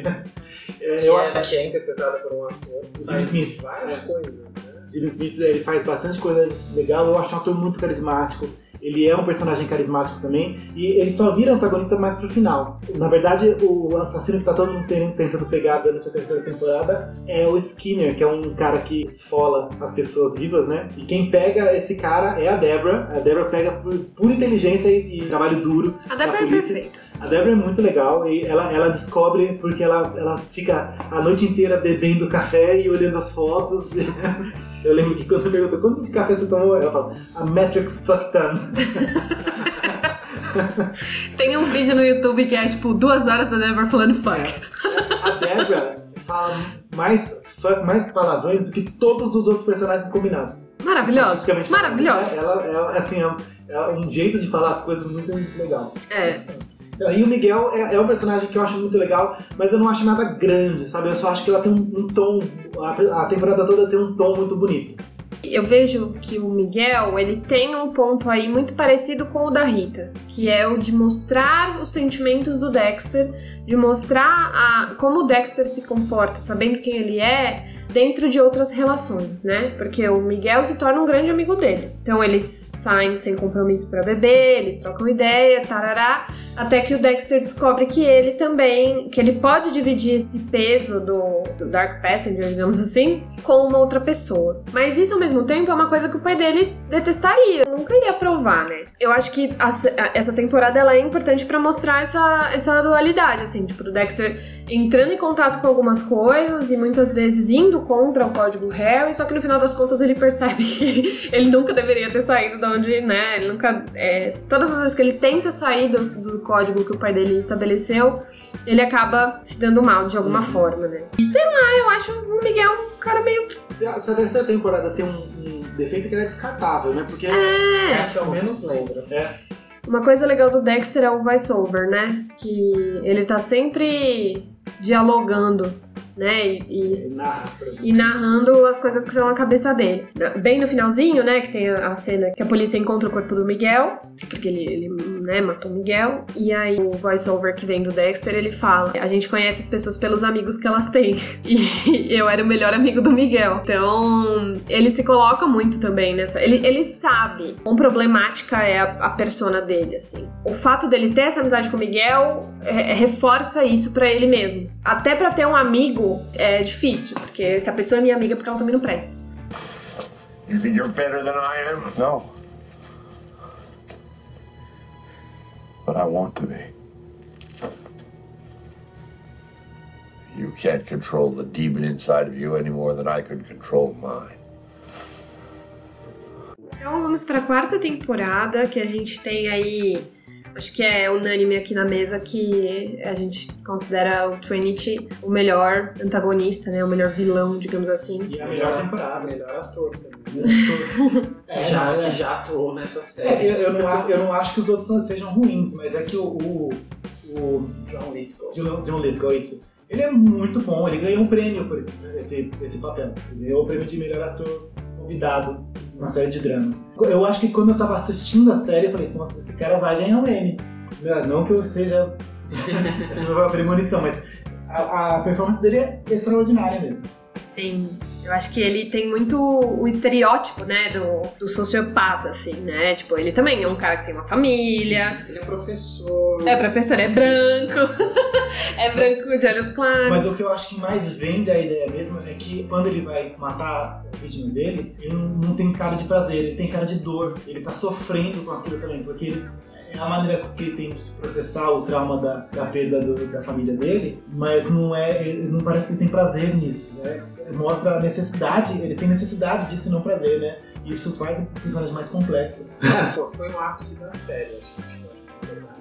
É, Que eu- é, que é interpretada por um ator que Jimmy Smith. várias É. coisas, né? Jimmy Smith ele faz bastante coisa legal. Eu acho um ator muito carismático. Ele é um personagem carismático também. E ele só vira antagonista mais pro final. Na verdade, o assassino que tá todo mundo ten- tentando pegar durante a terceira temporada é o Skinner, que é um cara que esfola as pessoas vivas, né? E quem pega esse cara é a Debra. A Debra pega por pura inteligência e, e trabalho duro. A da Débora é perfeita. A Débora é muito legal e ela, ela descobre porque ela, ela fica a noite inteira bebendo café e olhando as fotos. Eu lembro que quando eu pergunto quanto de café você tomou, ela fala a metric fuck ton. Tem um vídeo no YouTube que é tipo duas horas da Débora falando fuck. A Débora fala mais, fuck, mais palavrões do que todos os outros personagens combinados. Maravilhoso. Maravilhoso. Ela, ela, assim, é, é um jeito de falar as coisas muito legal. É. E o Miguel é, é um personagem que eu acho muito legal, mas eu não acho nada grande, sabe? Eu só acho que ela tem um, um tom. A, a temporada toda tem um tom muito bonito. Eu vejo que o Miguel, ele tem um ponto aí muito parecido com o da Rita, que é o de mostrar os sentimentos do Dexter, de mostrar a- como o Dexter se comporta, sabendo quem ele é, dentro de outras relações, né? Porque o Miguel se torna um grande amigo dele. Então eles saem sem compromisso pra beber, eles trocam ideia, tarará, até que o Dexter descobre que ele também, que ele pode dividir esse peso do, do Dark Passenger, digamos assim, com uma outra pessoa. Mas isso ao mesmo tempo é uma coisa que o pai dele detestaria, nunca iria aprovar, né? Eu acho que a- a- essa temporada ela é importante pra mostrar essa, essa dualidade, assim, tipo, do Dexter entrando em contato com algumas coisas e muitas vezes indo contra o código Harry, só que no final das contas ele percebe que ele nunca deveria ter saído de onde, né? Ele nunca. é, todas as vezes que ele tenta sair do, do código que o pai dele estabeleceu, ele acaba se dando mal de alguma forma, né? E lá, eu acho o Miguel um cara meio. Se a, se a terceira temporada tem um, um defeito que ela é descartável, né? Porque É a que eu menos lembro. Uma coisa legal do Dexter é o voice-over, né? Que ele tá sempre dialogando, né? E, e narra e narrando as coisas que estão na cabeça dele. Bem no finalzinho, né, que tem a cena que a polícia encontra o corpo do Miguel, porque ele, ele né, matou o Miguel, e aí o voice-over que vem do Dexter, ele fala, a gente conhece as pessoas pelos amigos que elas têm, e eu era o melhor amigo do Miguel. Então, ele se coloca muito também nessa... Ele, ele sabe quão problemática é a, a persona dele, assim. O fato dele ter essa amizade com o Miguel é, é, reforça isso pra ele mesmo. Até pra ter um amigo é difícil, porque se a pessoa é minha amiga, é porque ela também não presta. You think you're better than I am? No. But I want to be. You can't control the demon inside of you any more than I could control mine. Então vamos pra quarta temporada, que a gente tem aí. Acho que é unânime aqui na mesa que a gente considera o Trinity o melhor antagonista, né? O melhor vilão, digamos assim. E a melhor temporada. Melhor ator também. É, já, é. que já atuou nessa É, série. eu, eu não, eu não acho que os outros sejam ruins, mas é que o, o, o John Lithgow. John, John Lithgow, isso. Ele é muito bom, ele ganhou um prêmio por esse, esse, esse papel. Ele ganhou o prêmio de melhor ator convidado numa série de drama. Eu acho que quando eu tava assistindo a série, eu falei assim, nossa, esse cara vai ganhar um Emmy. Não que eu seja uma premonição, mas a, a performance dele é extraordinária mesmo. Sim. Eu acho que ele tem muito o estereótipo, né, do, do sociopata, assim, né? Tipo, ele também é um cara que tem uma família, Ele é professor. é professor, é branco, é branco de olhos claros. Mas o que eu acho que mais vende a ideia mesmo é que quando ele vai matar as vítimas dele, ele não, não tem cara de prazer, ele tem cara de dor. Ele tá sofrendo com aquilo também, porque ele, a maneira que ele tem de processar o trauma da, da perda do- da família dele, mas não é. ele- não parece que ele tem prazer nisso, né? Mostra a necessidade, ele tem necessidade disso e não prazer, né? Isso faz o personagem mais complexo. É, foi, foi um ápice da série, acho. acho,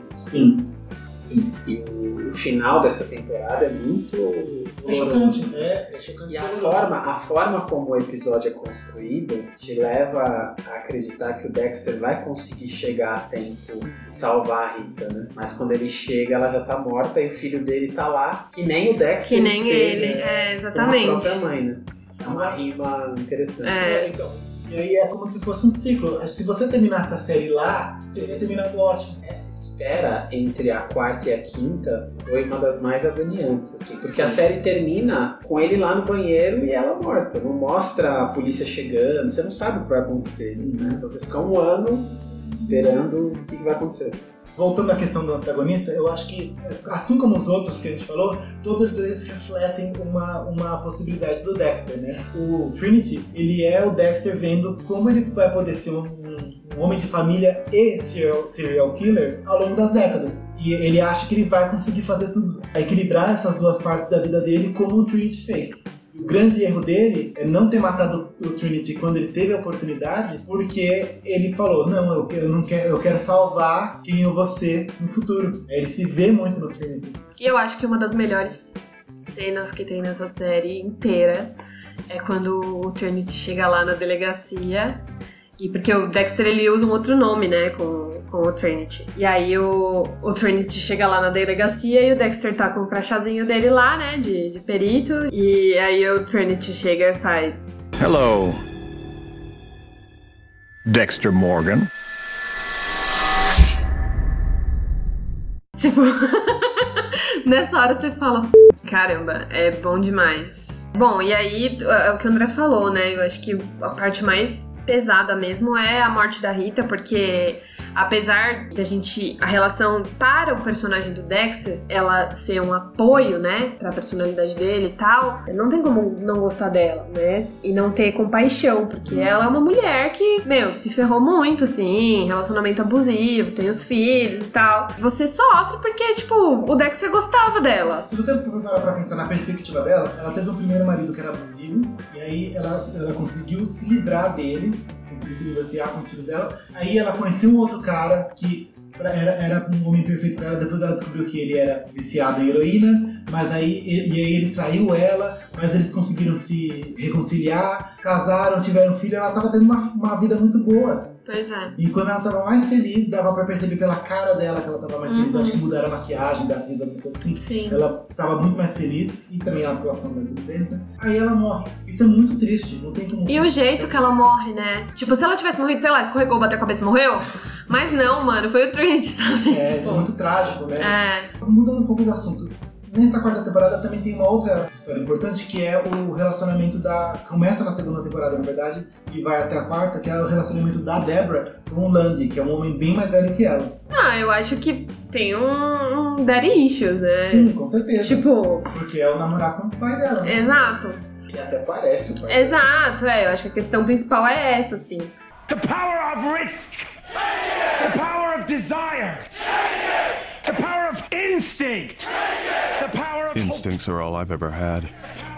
que Sim. Sim. E o, o final dessa temporada é muito. É chocante, é, é chocante. E a forma, a forma como o episódio é construído te leva a acreditar que o Dexter vai conseguir chegar a tempo e salvar a Rita, né? Mas quando ele chega, ela já tá morta e o filho dele tá lá, que nem o Dexter Que nem esteve, ele, né? é, Com a exatamente. própria mãe, né? É uma rima interessante. É. É, então. E aí é como se fosse um ciclo. Se você terminasse a série lá, seria terminado ótimo. Essa espera entre a quarta e a quinta foi uma das mais agoniantes, assim, porque a série termina com ele lá no banheiro e ela morta. Não mostra a polícia chegando, você não sabe o que vai acontecer, né? Então você fica um ano esperando o que vai acontecer. Voltando à questão do antagonista, eu acho que, assim como os outros que a gente falou, todos eles refletem uma, uma possibilidade do Dexter, né? O Trinity, ele é o Dexter vendo como ele vai poder ser um, um- um homem de família e serial, serial killer ao longo das décadas. E ele acha que ele vai conseguir fazer tudo, equilibrar essas duas partes da vida dele como o Trinity fez. O grande erro dele é não ter matado o Trinity quando ele teve a oportunidade, porque ele falou: Não, eu, eu não quero, eu quero salvar quem eu vou ser no futuro. Ele se vê muito no Trinity. E eu acho que uma das melhores cenas que tem nessa série inteira é quando o Trinity chega lá na delegacia. E porque o Dexter ele usa um outro nome, né, com, com o Trinity. E aí o, o Trinity chega lá na delegacia e o Dexter tá com o crachazinho dele lá, né, de, de perito. E aí o Trinity chega e faz. Hello, Dexter Morgan. Tipo, nessa hora você fala, "F- caramba, é bom demais. Bom, e aí é o que o André falou, né? Eu acho que a parte mais pesada mesmo é a morte da Rita, porque apesar da gente. A relação para o personagem do Dexter, ela ser um apoio, né? Pra personalidade dele e tal, não tem como não gostar dela, né? E não ter compaixão, porque ela é uma mulher que, meu, se ferrou muito, assim, relacionamento abusivo, tem os filhos e tal. Você sofre porque, tipo, o Dexter gostava dela. Se você for parar pra pensar na perspectiva dela, ela teve um primeiro marido que era abusivo, e aí ela, ela conseguiu se livrar dele, conseguiu se divorciar com os filhos dela. Aí ela conheceu um outro cara que era, era um homem perfeito pra ela, depois ela descobriu que ele era viciado em heroína, mas aí, e, e aí ele traiu ela, mas eles conseguiram se reconciliar, casaram, tiveram filho, ela tava tendo uma, uma vida muito boa. Pois é. E quando ela tava mais feliz, dava pra perceber pela cara dela que ela tava mais feliz. Uhum. Acho que mudaram a maquiagem da atriz, alguma coisa assim. Sim. Ela tava muito mais feliz e também a atuação da Vincent. Aí ela morre. Isso é muito triste, não tem como. E o jeito que ela morre, né? Tipo, se ela tivesse morrido, sei lá, escorregou, bateu a cabeça e morreu. Mas não, mano, foi o Trinity, sabe? É, tipo, muito trágico, né? é. Mudando um pouco do assunto. Nessa quarta temporada também tem uma outra história importante que é o relacionamento da. Começa na segunda temporada, na verdade, e vai até a quarta, que é o relacionamento da Deborah com o Landy, que é um homem bem mais velho que ela. Ah, eu acho que tem um, um daddy issues, né? Sim, com certeza. Tipo, Porque é o namorar com o pai dela. né? exato. E até parece o pai. Exato, é. Eu acho que a questão principal é essa, assim. The power of risk. The power of desire. The power of instinct. The power of Instincts are all I've ever had.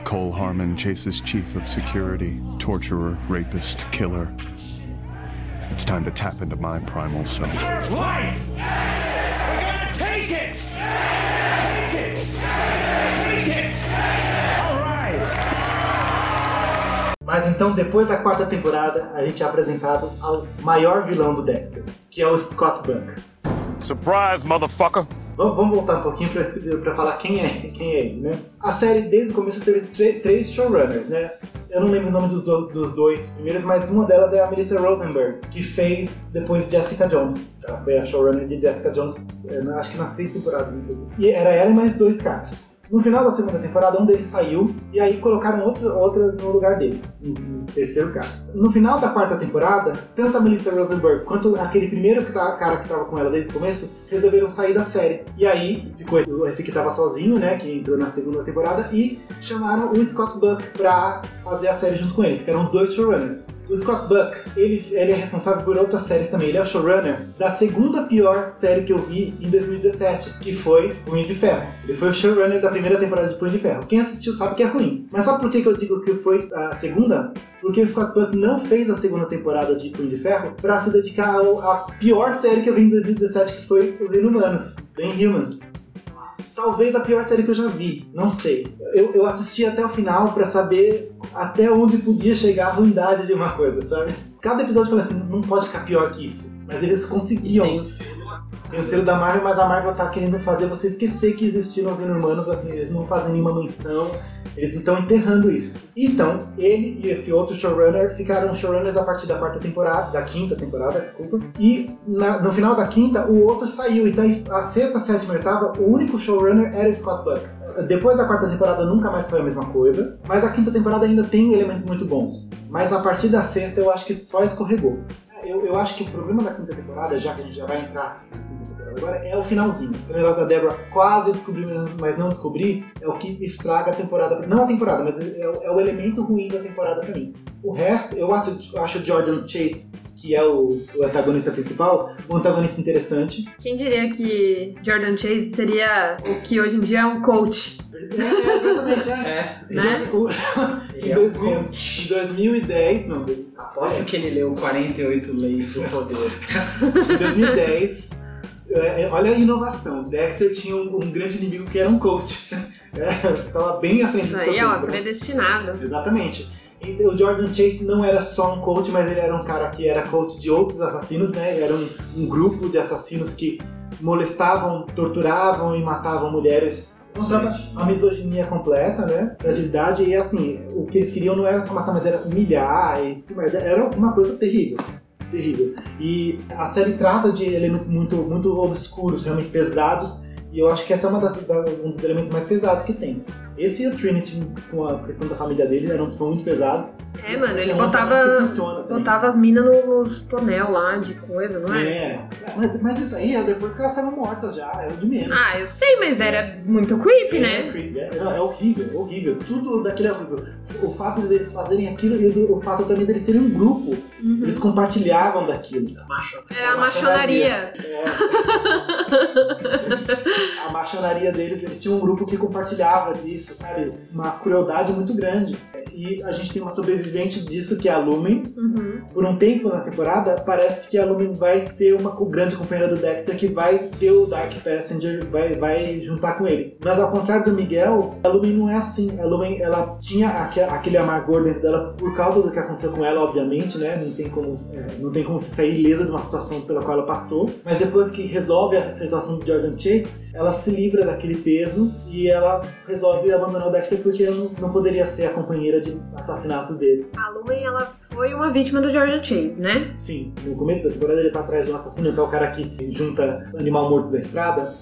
Cole Harmon chases chief of security, torturer, rapist, killer. It's time to tap into my primal self. life. We're gonna take it. Take it. Take it. All right. Mas então, depois da quarta temporada, a gente é apresentado ao maior vilão do Dexter, que é o Scott Buck. Surprise, motherfucker. Vamos voltar um pouquinho pra falar quem é, quem é ele, né? A série, desde o começo, teve três showrunners, né? Eu não lembro o nome dos, do- dos dois primeiros, mas uma delas é a Melissa Rosenberg, que fez depois Jessica Jones. Ela foi a showrunner de Jessica Jones, eh, acho que nas três temporadas, inclusive. E era ela e mais dois caras. No final da segunda temporada, um deles saiu e aí colocaram outro, outro no lugar dele, um terceiro cara. No final da quarta temporada, tanto a Melissa Rosenberg quanto aquele primeiro que tá- cara que tava com ela desde o começo resolveram sair da série. E aí ficou esse- que tava sozinho, né, que entrou na segunda temporada, e chamaram o Scott Buck pra fazer a série junto com ele. Ficaram os dois showrunners. O Scott Buck, ele, ele é responsável por outras séries também. Ele é o showrunner da segunda pior série que eu vi em 2017, que foi Punho de Ferro. Ele foi o showrunner da primeira temporada de Punho de Ferro. Quem assistiu sabe que é ruim. Mas sabe por que que eu digo que foi a segunda? Porque o Scott Buck não fez a segunda temporada de Punho de Ferro pra se dedicar à pior série que eu vi em 2017, que foi Os Inumanos, The Inhumans. Talvez a pior série que eu já vi, não sei. Eu, eu assisti até o final pra saber até onde podia chegar a ruindade de uma coisa, sabe? Cada episódio eu falei assim, não pode ficar pior que isso. Mas eles conseguiam. Tem o selo. Tem o da Marvel, mas a Marvel tá querendo fazer você esquecer que existiram os inumanos, assim, eles não fazem nenhuma menção, eles estão enterrando isso. Então, ele e esse outro showrunner ficaram showrunners a partir da quarta temporada, da quinta temporada, desculpa. E na- no final da quinta, o outro saiu. Então, a sexta, sétima e oitava, o único showrunner era o Scott Buck. Depois da quarta temporada nunca mais foi a mesma coisa, mas a quinta temporada ainda tem elementos muito bons. Mas a partir da sexta eu acho que só escorregou. Eu, eu acho que o problema da quinta temporada, já que a gente já vai entrar na quinta temporada agora, é o finalzinho. O negócio da Deborah quase descobrir, mas não descobrir, é o que estraga a temporada. Não a temporada, mas é, o- é o elemento ruim da temporada pra mim. O resto, eu acho, eu acho o Jordan Chase, que é o, o antagonista principal, um antagonista interessante. Quem diria que Jordan Chase seria o que hoje em dia é um coach? É, exatamente, é. É, Né? O- em, é um 2000 coach. em 2010, não, Aposto que ele leu 48 leis do poder. 2010, é, é, olha a inovação. Dexter tinha um, um grande inimigo que era um coach. É, tava bem à frente Isso do aí, seu ó, tempo, né? predestinado. Exatamente. O Jordan Chase não era só um coach, mas ele era um cara que era coach de outros assassinos, né? Era um, um grupo de assassinos que molestavam, torturavam e matavam mulheres. Uma, uma misoginia completa, né? Fragilidade. E assim, o que eles queriam não era só matar, mas era humilhar e tudo mais. Era uma coisa terrível. Terrível. E a série trata de elementos muito, muito obscuros, realmente pesados. E eu acho que essa é uma das, da- um dos elementos mais pesados que tem. Esse e o Trinity, com a questão da família dele, eram, são muito pesados. É, mano, ele É botava, funciona botava as minas no- nos tonel lá de coisa, não é? É, mas, mas isso aí é depois que elas estavam mortas já, é o de menos. Ah, eu sei, mas era muito creepy, é, né? creepy, é, é horrível, é horrível. Tudo daquilo é horrível. O fato deles fazerem aquilo e o, o fato também deles terem um grupo, Uhum. eles compartilhavam daquilo. Era a machonaria. É. a machonaria deles, eles tinham um grupo que compartilhava disso, sabe? Uma crueldade muito grande. E a gente tem uma sobrevivente disso, que é a Lumen. Uhum. Por um tempo na temporada, parece que a Lumen vai ser uma grande companheira do Dexter que vai ter o Dark Passenger, vai, vai juntar com ele. Mas ao contrário do Miguel, a Lumen não é assim. A Lumen, ela tinha aque- aquele amargor dentro dela por causa do que aconteceu com ela, obviamente, né? Não tem como, é, não tem como se sair ilesa de uma situação pela qual ela passou. Mas depois que resolve a situação do Jordan Chase, ela se livra daquele peso e ela resolve abandonar o Dexter porque não, não poderia ser a companheira de assassinatos dele. A Lumen, ela foi uma vítima do Georgia Chase, né? Sim, no começo da temporada ele tá atrás de um assassino, que é o cara que junta animal morto da estrada.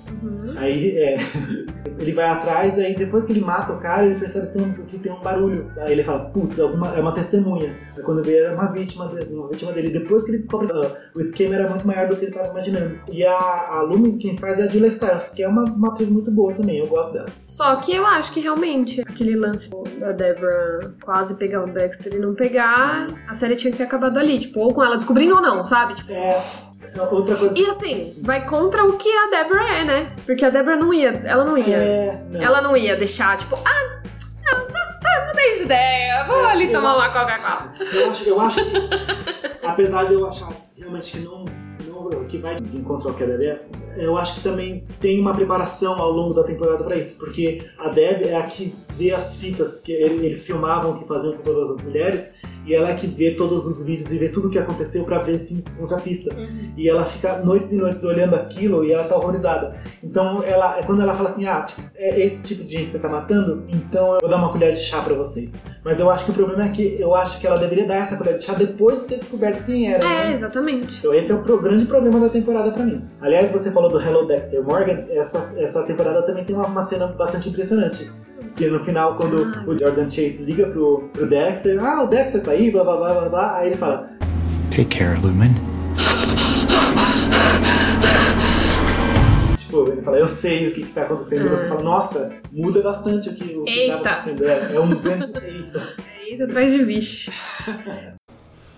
Aí é, ele vai atrás, aí depois que ele mata o cara, ele percebe que tem um, que tem um barulho. Aí ele fala, putz, é uma, é uma testemunha. Aí quando vê, era uma vítima, vítima dele. Depois que ele descobre que ah, o esquema era muito maior do que ele estava imaginando. E a, a Lumen, quem faz é a Julia Stiles, que é uma, uma atriz muito boa também, eu gosto dela. Só que eu acho que realmente aquele lance da Deborah quase pegar o Dexter e não pegar, a série tinha que ter acabado ali, tipo, ou com ela descobrindo ou não, sabe? Tipo, É, outra coisa. e assim, vai contra o que a Deborah é, né? Porque a Deborah não ia, ela não ia. É, não. Ela não ia deixar, tipo, ah, ah, não tem ideia, vou ali Eu- tomar uma Coca-Cola. Eu acho, eu acho que, apesar de eu achar realmente que não, não que vai de encontro ao que é, eu acho que também tem uma preparação ao longo da temporada pra isso, porque a Deb é a que vê as fitas que ele- eles filmavam, que faziam com todas as mulheres, e ela é que vê todos os vídeos e vê tudo o que aconteceu pra ver se encontra a pista. E ela fica noites e noites olhando aquilo e ela tá horrorizada. Então, ela, quando ela fala assim, ah, tipo, é esse tipo de gente que você tá matando, então eu vou dar uma colher de chá pra vocês. Mas eu acho que o problema é que eu acho que ela deveria dar essa colher de chá depois de ter descoberto quem era. É, né? exatamente. Então esse é o grande problema da temporada pra mim. Aliás, você falou do Hello Dexter Morgan, essa, essa temporada também tem uma, uma cena bastante impressionante. Que no final, quando Ah. o Jordan Chase liga pro, pro Dexter, ah, o Dexter tá aí, blá blá blá blá blá, aí ele fala, Take care, Lumen. tipo, ele fala, eu sei o que, que tá acontecendo, e você fala, nossa, muda bastante o que, o que tava acontecendo. É, é um grande eita. É isso atrás de bicho.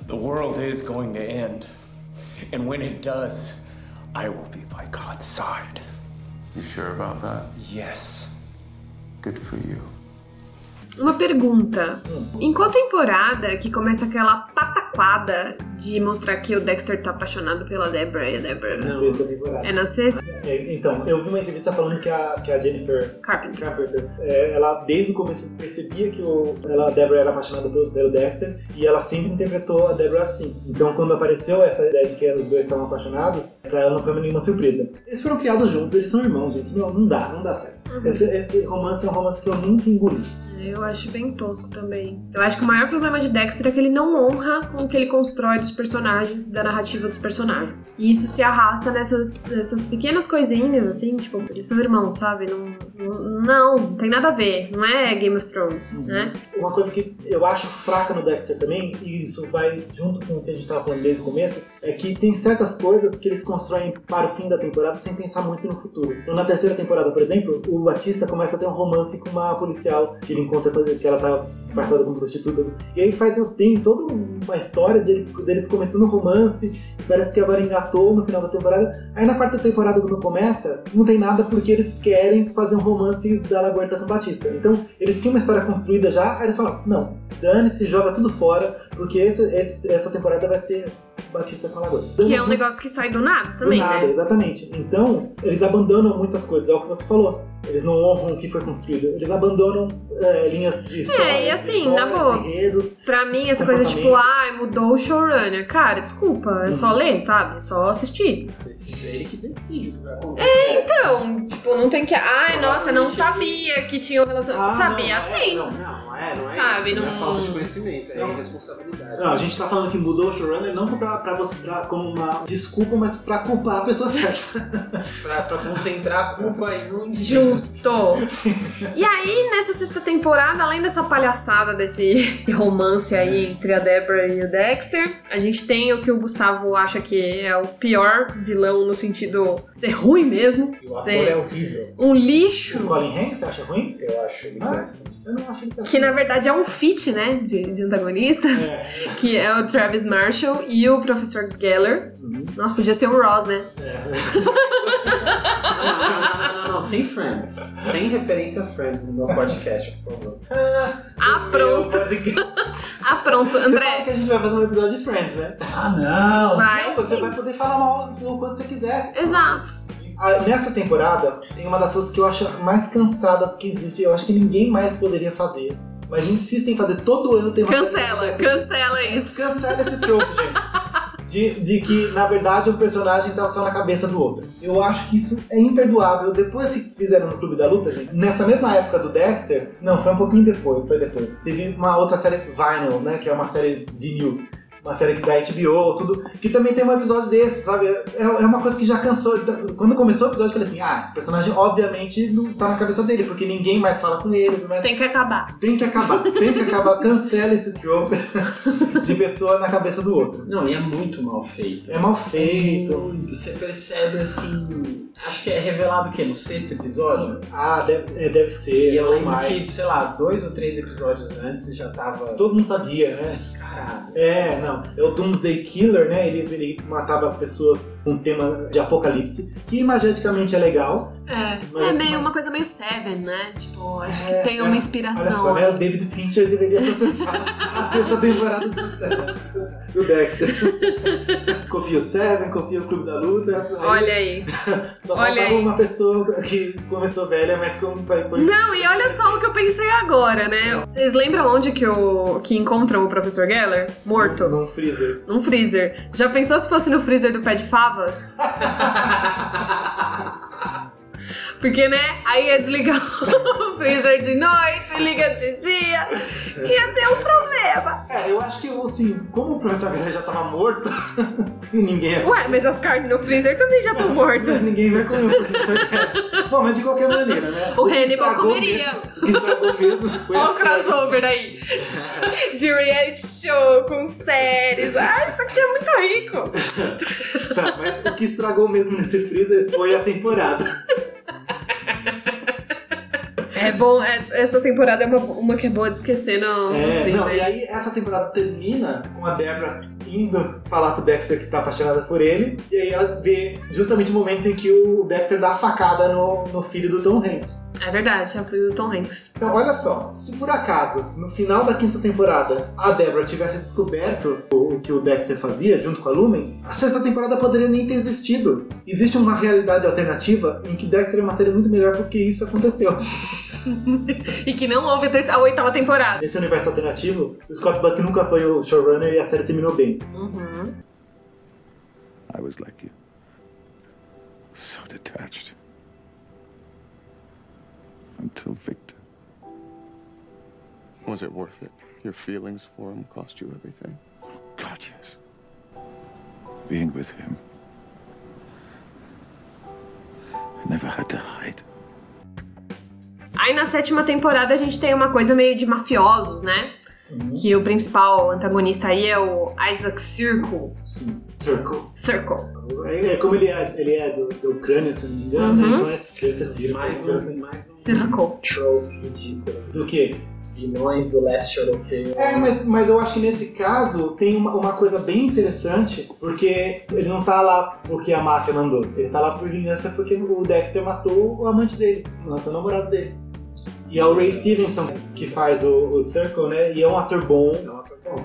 The world is going to end. And when it does, I will be by God's side. You sure about that? Yes. Good for you. Uma pergunta. Em qual temporada que começa aquela pataquada de mostrar que o Dexter tá apaixonado pela Deborah e a Deborah Na sexta temporada. É na sexta? É, então, eu vi uma entrevista falando que a, que a Jennifer Carpenter. Carpenter, é, ela desde o começo percebia que o, ela, a Deborah era apaixonada pelo, pelo Dexter e ela sempre interpretou a Deborah assim. Então, quando apareceu essa ideia de que os dois estavam apaixonados, pra ela não foi nenhuma surpresa. Eles foram criados juntos, eles são irmãos, gente. Não, não dá, não dá certo. Esse, esse romance é um romance que eu nunca engoli. Eu acho bem tosco também. Eu acho que o maior problema de Dexter é que ele não honra com o que ele constrói dos personagens, da narrativa dos personagens. E isso se arrasta nessas, nessas pequenas coisinhas, assim, tipo, eles são irmãos, sabe? Não, não, não, tem nada a ver. Não é Game of Thrones, né? Uma coisa que eu acho fraca no Dexter também, e isso vai junto com o que a gente estava falando desde o começo, é que tem certas coisas que eles constroem para o fim da temporada sem pensar muito no futuro. Então, na terceira temporada, por exemplo, o Batista começa a ter um romance com uma policial que ele encontra, que ela tá disfarçada como prostituta. E aí faz, tem toda uma história dele- deles começando um romance, parece que agora engatou no final da temporada. Aí na quarta temporada, quando começa, não tem nada porque eles querem fazer um romance da Laguerta com Batista. Então, eles tinham uma história construída já, aí eles falaram, não, dane-se, joga tudo fora, porque esse, esse- essa temporada vai ser Batista com a Laguerta. Que é um negócio que sai do nada Do também, nada, né? exatamente. Então, eles abandonam muitas coisas, é o que você falou. Eles não honram o que foi construído. Eles abandonam é, linhas de história. É, e assim, na boa. Enredos. Pra mim, essa coisa tipo, ai, mudou o showrunner. Cara, desculpa, é só ler, sabe? É só assistir. Precisa ele que decide o que vai acontecer. Então, tipo, não tem que. Ai, nossa, não sabia que tinha um relacionamento. Ah, sabia não, assim. Não, não, não é, não é Sabe, isso. Não é falta de conhecimento, é Não. irresponsabilidade. Não, a gente tá falando que mudou o showrunner não pra, pra você, pra- como uma desculpa, mas pra culpar a pessoa certa. Pra, pra concentrar a culpa em um Justo! E aí, nessa sexta temporada, além dessa palhaçada desse romance aí entre a Deborah e o Dexter, a gente tem o que o Gustavo acha que é o pior vilão no sentido ser ruim mesmo, E o ator ser é horrível. um lixo, O Colin Hanks, você acha ruim? Eu acho ele Ah. péssimo. Eu não acho ele péssimo. que na verdade é um fit, né, de, de antagonistas, É, que é o Travis Marshall e o Professor Geller. Uhum. Nossa, podia ser o Ross, né? é. Não, não, não, não, não, sem Friends. Sem referência a Friends no meu podcast, por favor. Ah, pronto. Ah, pronto. Você sabe André, que a gente vai fazer um episódio de Friends, né? Ah, não! vai Não, você sim. vai poder falar mal do quanto você quiser. Exato. Ah, Nessa temporada, tem uma das coisas que eu acho mais cansadas que existe. Eu acho que ninguém mais poderia fazer. Mas insistem em fazer todo ano tem Cancela, cancela isso. Cancela esse troco, gente. De, de que, na verdade, um personagem tá só na cabeça do outro. Eu acho que isso é imperdoável. Depois que fizeram no Clube da Luta, gente, nessa mesma época do Dexter, não, foi um pouquinho depois, foi depois. Teve uma outra série, Vinyl, né, que é uma série vinil. Uma série que da HBO, tudo, que também tem um episódio desse, sabe? É, é uma coisa que já cansou. Quando começou o episódio, eu falei assim: ah, esse personagem obviamente não tá na cabeça dele, porque ninguém mais fala com ele. Mas Tem que acabar. tem que acabar, tem que acabar. Cancela esse trope de pessoa na cabeça do outro. Não, e é muito mal feito. É mal feito. Muito. Você percebe assim. Acho que é revelado o quê? No sexto episódio? Ah, deve, é, deve ser, E eu lembro mais. que, sei lá, dois ou três episódios antes já tava Todo mundo sabia, né? descarado. É, não. É o Doomsday Killer, né? Ele, ele matava as pessoas com tema de apocalipse, que imageticamente é legal. É, Mas- é meio mas- uma coisa meio Seven, né? Tipo, acho É, que tem é. uma Olha inspiração. só, né? O David Fincher deveria processar a sexta temporada do Seven, do Dexter. copia o Seven, copia o Clube da Luta. aí Olha aí. Só olha faltava aí. uma pessoa que começou velha, mas com, foi, foi Não, e olha só o que eu pensei agora, né? Vocês lembram onde que, o, que encontram o Professor Geller? Morto. num freezer. Num freezer. Já pensou se fosse no freezer do pé de fava? Porque, né? Aí ia desligar o freezer de noite, liga de dia. Ia ser um problema. É, eu acho que, assim, como o professor Guerra já tava morto, ninguém ia Ué, mas as carnes no freezer também já estão mortas. Ninguém vai comer o professor Guerra. Bom, mas de qualquer maneira, né? O que Hannibal comeria. Mesmo, o que estragou mesmo foi Olha o crossover aí. De reality show com séries. Ah, isso aqui é muito rico. Tá, mas o que estragou mesmo nesse freezer foi a temporada. É bom, essa temporada é uma, uma que é boa de esquecer no É, não, e aí essa temporada termina com a Debra indo falar pro Dexter que está apaixonada por ele, e aí ela vê justamente o momento em que o Dexter dá a facada no, no filho do Tom Hanks. É verdade, é o filho do Tom Hanks. Então, olha só, se por acaso, no final da quinta temporada, a Deborah tivesse descoberto o, o que o Dexter fazia junto com a Lumen, a sexta temporada poderia nem ter existido. Existe uma realidade alternativa em que Dexter é uma série muito melhor porque isso aconteceu. E que não houve a, terça- a oitava temporada. Nesse universo alternativo, o Scott Buck nunca foi o showrunner e a série terminou bem. Uhum. I was like you. So detached. Until Victor. Was it worth it? Your feelings for him cost you everything? God, yes. Being with him. I never had to hide. Aí na sétima temporada a gente tem uma coisa meio de mafiosos, né? Que o principal antagonista aí é o Isaac Circle. Sim. Circle. Circle. É, é como ele é, ele é do, da Ucrânia, se não me engano, Uhum. né? então é circo. Mais um, mais um Circle. trope ridículo. Do que? Vilões do leste europeu. É, mas, mas eu acho que nesse caso tem uma, uma coisa bem interessante, porque ele não tá lá porque a máfia mandou. Ele tá lá por vingança porque o Dexter matou o amante dele, matou o namorado dele. E é o Ray Stevenson que faz o, o Circle, né? E é um ator bom.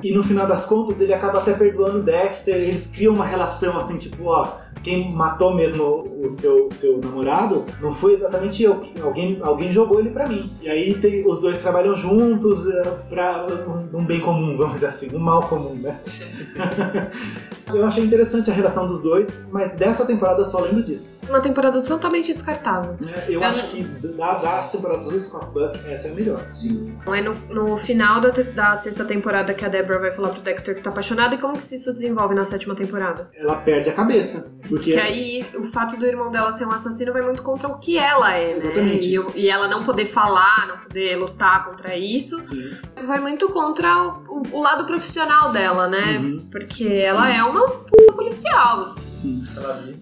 E no final das contas ele acaba até perdoando o Dexter. Eles criam uma relação assim, tipo, ó, quem matou mesmo o seu, seu namorado não foi exatamente eu. Alguém, alguém jogou ele pra mim. E aí tem, os dois trabalham juntos é, pra um, um bem comum, vamos dizer assim, um mal comum, né? eu achei interessante a relação dos dois, mas dessa temporada eu só lembro disso. Uma temporada totalmente descartável. É, Eu Eu acho não- que da, das temporadas do Scott Buck, essa é a melhor. Sim. Então é no, no final da, da sexta temporada que a Deborah vai falar pro Dexter que tá apaixonada e como que isso desenvolve na sétima temporada. Ela perde a cabeça. Porque Que aí o fato do irmão dela ser um assassino vai muito contra o que ela é, né? Exatamente. E, e ela não poder falar, não poder lutar contra isso, Sim. vai muito contra o, o- o lado profissional dela, né? Uhum. Porque ela é uma p- policial. assim. Sim. Ela vive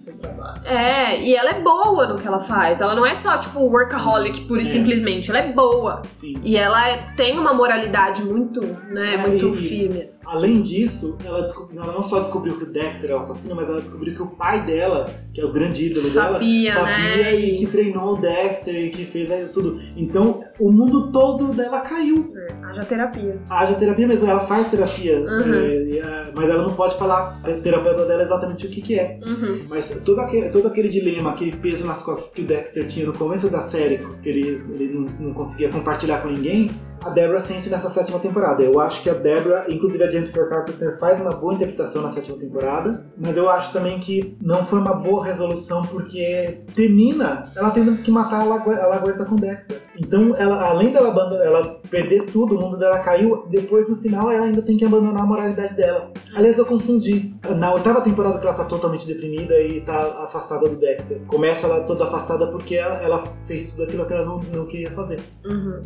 É, e ela é boa no que ela faz. Ela não é só, tipo, workaholic pura e simplesmente. Ela é boa. Sim. E ela é- tem uma moralidade muito, né, É, muito e- firme. assim. Além disso, ela, ela não só descobriu que o Dexter é o assassino, mas ela descobriu que o pai dela, que é o grande ídolo Sabia, dela, né? sabia e que treinou o Dexter e que fez aí tudo. Então, o mundo todo dela caiu. É, haja terapia. Haja terapia mesmo, ela faz terapia, Uhum. é, é, mas ela não pode falar o terapeuta dela exatamente o que, que é. Uhum. Mas todo aquele, todo aquele dilema, aquele peso nas costas que o Dexter tinha no começo da série, que ele, ele não, não conseguia compartilhar com ninguém, a Deborah sente nessa sétima temporada. Eu acho que a Deborah, inclusive a Jennifer Carpenter, faz uma boa interpretação na sétima temporada, mas eu acho também que não foi uma boa resolução porque termina ela tendo que matar a, Lagu a Laguerta com Dexter. Então, ela, além dela abandonar, ela perder tudo, o mundo dela caiu, depois no final ela ainda tem que abandonar a moralidade dela. Aliás, eu confundi. Na oitava temporada que ela tá totalmente deprimida e tá afastada do Dexter. Começa ela toda afastada porque ela, ela fez tudo aquilo que ela não, não queria fazer. Uhum.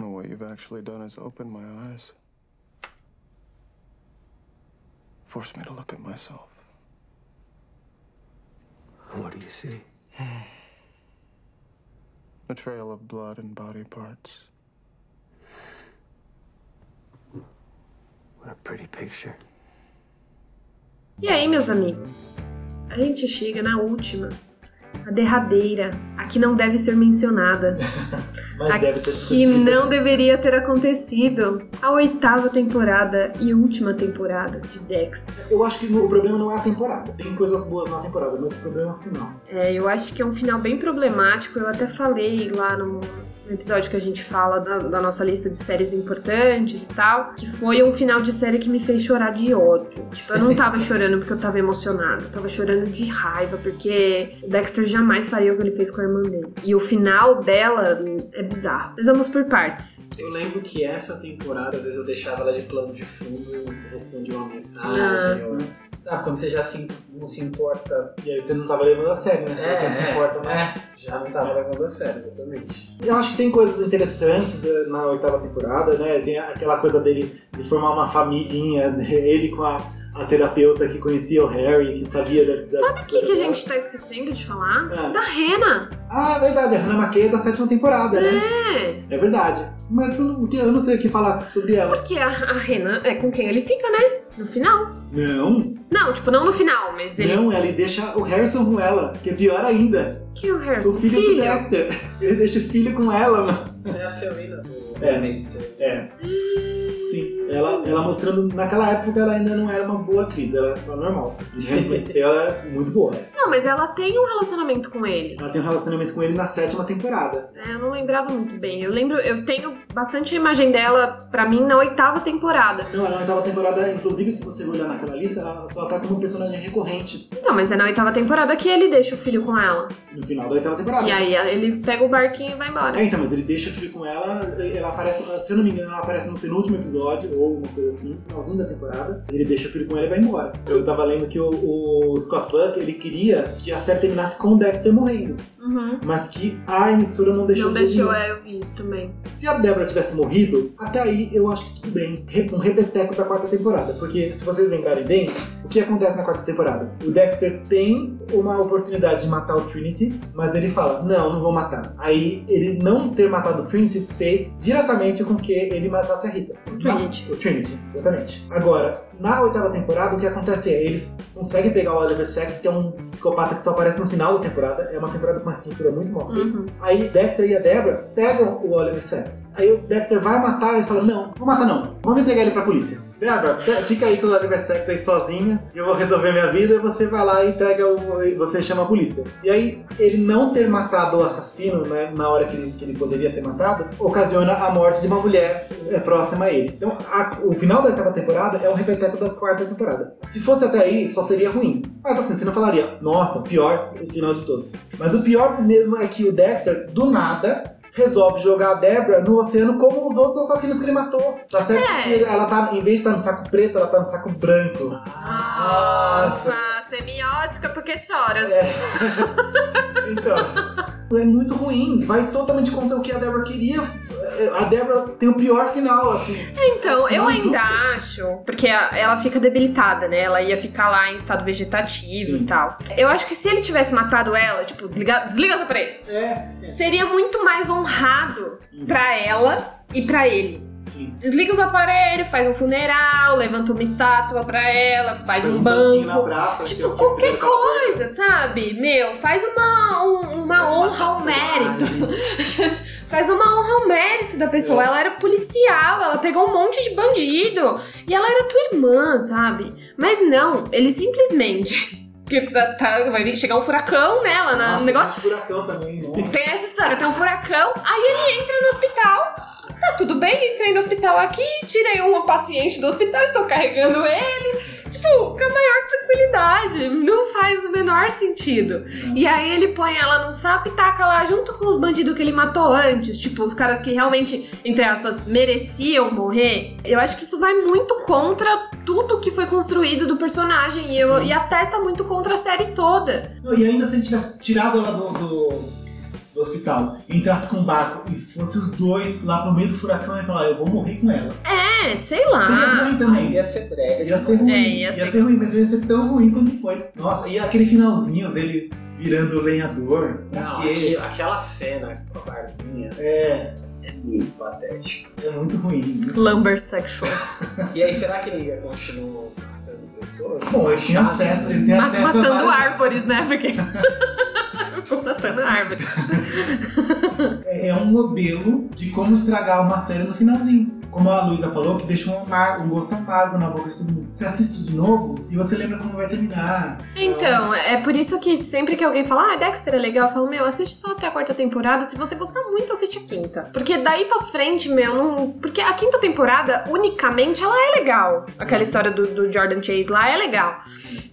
No, what you've actually done is open my eyes. Forced me to look at myself. What do you see? A trail of blood and body parts. What a pretty picture. E aí, meus amigos? A gente chega na última, a derradeira, a que não deve ser mencionada, Mas a deve ser que não deveria ter acontecido, a oitava temporada e última temporada de Dexter. Eu acho que o problema não é a temporada. Tem coisas boas na temporada, mas o problema é o final. É, eu acho que é um final bem problemático. Eu até falei lá no, no episódio que a gente fala da, da nossa lista de séries importantes e tal, que foi um final de série que me fez chorar de ódio. Tipo, eu não tava chorando porque eu tava emocionada, eu tava chorando de raiva, porque o Dexter jamais faria o que ele fez com a irmã dele. E o final dela é bizarro. Mas vamos por partes. Eu lembro que essa temporada, às vezes eu deixava ela de plano de fundo e respondia uma mensagem. Ah. ou- sabe, quando você já se, não se importa. E aí você não tava levando a sério, né? Se você não se importa mais. é, já não tava levando a sério, exatamente. Eu acho que tem coisas interessantes eh, na oitava temporada, né? Tem aquela coisa dele de formar uma família, ele com a, a terapeuta que conhecia o Harry, que sabia da. da Sabe o que, que a gente tá esquecendo de falar? Ah. Da Rena. Ah, é verdade, a Hannah McKay é da sétima temporada, né? É. É verdade. Mas eu não, eu não sei o que falar sobre ela. Porque a, a Rena é com quem ele fica, né? No final. Não, Não, tipo, não no final, mas ele. não, ele deixa o Harrison com ela, que é pior ainda. Que é o Harrison? O filho, do Dexter. Ele deixa o filho com ela, mano. É a Serena do É. É. Sim, ela, ela mostrando. Naquela época ela ainda não era uma boa atriz, ela era só normal. E ela é muito boa. Não, mas ela tem um relacionamento com ele. Ela tem um relacionamento com ele na sétima temporada. É, eu não lembrava muito bem. Eu lembro, eu tenho bastante a imagem dela, pra mim, na oitava temporada. Não, ela na oitava temporada, inclusive se você olhar naquela lista, ela só tá como personagem recorrente Então, mas é na oitava temporada que ele deixa o filho com ela. no final da oitava temporada. E aí ele pega o barquinho e vai embora. É, então, mas ele deixa o filho com ela, ela aparece, se eu não me engano, ela aparece no penúltimo episódio, ou uma coisa assim, finalzinho da temporada. Ele deixa o filho com ela e vai embora. Eu tava lendo que o, o Scott Buck, ele queria que a série terminasse com o Dexter morrendo, Uhum. mas que a emissora não deixou Não de deixou, é, eu vi isso também. Se a Débora tivesse morrido, até aí eu acho que tudo bem. Um repeteco da quarta temporada. Porque, se vocês lembrarem bem, o que acontece na quarta temporada? O Dexter tem uma oportunidade de matar o Trinity, mas ele fala: Não, não vou matar. Aí, ele não ter matado o Trinity fez diretamente com que ele matasse a Rita. O Trinity. O Trinity, exatamente. Agora, na oitava temporada, o que acontece é: eles conseguem pegar o Oliver Sacks, que é um psicopata que só aparece no final da temporada. É uma temporada com uma estrutura muito mal. Uhum. Aí Dexter e a Deborah pegam o Oliver Sacks. Aí o Dexter vai matar e fala: Não, não vou matar não. Vamos entregar ele pra polícia. Deborah, te- fica aí com o Oliver Sacks aí sozinha. Eu vou resolver minha vida. E você vai lá e entrega o. Você chama a polícia. E aí, ele não ter matado o assassino, né, na hora que ele, que ele poderia ter matado, ocasiona a morte de uma mulher é, próxima a ele. Então, a- o final da oitava temporada é um repeteco da quarta temporada. Se fosse até aí, só seria ruim. Mas assim, você não falaria, nossa, pior final de todos. Mas o pior mesmo é que o Dexter, do nada, resolve jogar a Debra no oceano como os outros assassinos que ele matou. Tá certo É. que ela tá, em vez de estar no saco preto, ela tá no saco branco. Nossa, semiótica porque choras. É. Então, é muito ruim. Vai totalmente contra o que a Débora queria. A Débora tem o pior final, assim. Então, eu Não ainda justo. acho, porque ela fica debilitada, né? Ela ia ficar lá em estado vegetativo e tal. Eu acho que se ele tivesse matado ela, tipo, desliga, desliga os aparelhos, É, seria muito mais honrado pra ela e pra ele. sim. Desliga os aparelhos, faz um funeral, levanta uma estátua pra ela, faz, um banquinho na banco. Tipo, que qualquer coisa, sabe? Meu, faz uma, um- uma Faz uma honra ao mérito. Faz uma honra ao mérito da pessoa. É. Ela era policial, ela pegou um monte de bandido. E ela era tua irmã, sabe? Mas não, ele simplesmente. Que tá, tá- vai vir chegar um furacão nela no Nossa, negócio. tem furacão também, nossa. Tem essa história, tem um furacão, aí ele entra no hospital. Tá tudo bem, entrei no hospital aqui, tirei uma paciente do hospital, estou carregando ele. Tipo, com a maior tranquilidade. Não faz o menor sentido. E aí ele põe ela num saco e taca lá junto com os bandidos que ele matou antes. Tipo, os caras que realmente, entre aspas, mereciam morrer. Eu acho que isso vai muito contra tudo que foi construído do personagem. E, eu, e atesta muito contra a série toda. Não, e ainda se ele tivesse tirado ela do, do, do hospital, entrasse com um barco e fosse os dois lá pro meio do furacão e falar, eu vou morrer com ela. É, sei Seria lá. ruim também. Aí ia ser brega. Ia ser ruim. É, ia ia, ser- ser... ruim, mas não ia ser tão ruim quanto foi. Nossa, e aquele finalzinho dele virando lenhador. Não, aqui- aquela cena com a barbinha É, é muito patético. é muito ruim. Lumber sexual. E aí, será que ele ia continuar matando pessoas? Bom, ele tinha acesso, ele tem acesso a matando árvores, né? Porque. matando árvores. É é um modelo de como estragar uma série no finalzinho. Como a Luísa falou, que deixa um, amar- um gosto amargo na boca de todo mundo. Você assiste de novo e você lembra como vai terminar. Então, é por isso que sempre que alguém fala, ah, Dexter é legal, eu falo, meu, assiste só até a quarta temporada. Se você gostar muito, assiste a quinta. Porque daí pra frente, meu, não. Porque a quinta temporada, unicamente, ela é legal. Aquela história do, do Jordan Chase lá é legal.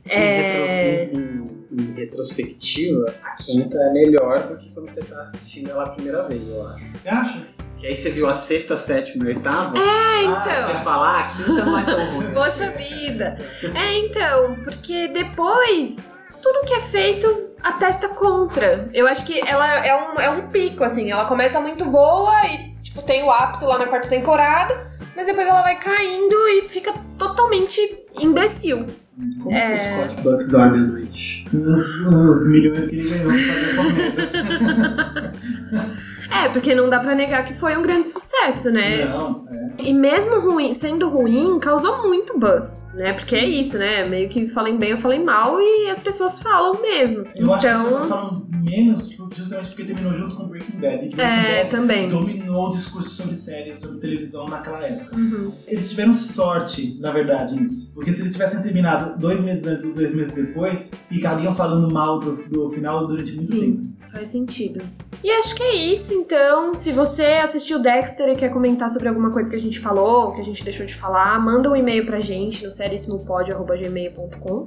É. retros- em- retrospectiva, a quinta é melhor do que quando você tá assistindo ela a primeira vez, eu acho. Você acha? Que aí você viu a sexta, sétima e oitava. É, Você então. fala, ah, a quinta não é tão ruim. Poxa vida. É, então, porque depois tudo que é feito atesta contra. Eu acho que ela é um, é um pico, assim. Ela começa muito boa e, tipo, tem o ápice lá na quarta temporada, mas depois ela vai caindo e fica totalmente imbecil. Como É. que o Scott Buck dorme à noite? Os, os milhões que ele ganhou pra fazer comédias. É, porque não dá pra negar que foi um grande sucesso, né? Não, é. E mesmo ruim, sendo ruim, causou muito buzz, né? Porque é isso, né? Meio que falem bem ou falem mal e as pessoas falam mesmo. Eu acho que as então, pessoas falam menos justamente porque terminou junto com Breaking Bad. Breaking É, Bad também. dominou o discurso sobre séries, sobre televisão naquela época. Uhum. Eles tiveram sorte, na verdade, nisso. Porque se eles tivessem terminado dois meses antes e dois meses depois, ficariam falando mal do, do final durante muito Sim. tempo. Faz sentido. E acho que é isso, então. Se você assistiu Dexter e quer comentar sobre alguma coisa que a gente falou, que a gente deixou de falar, manda um e-mail pra gente no serissimopod.gmail.com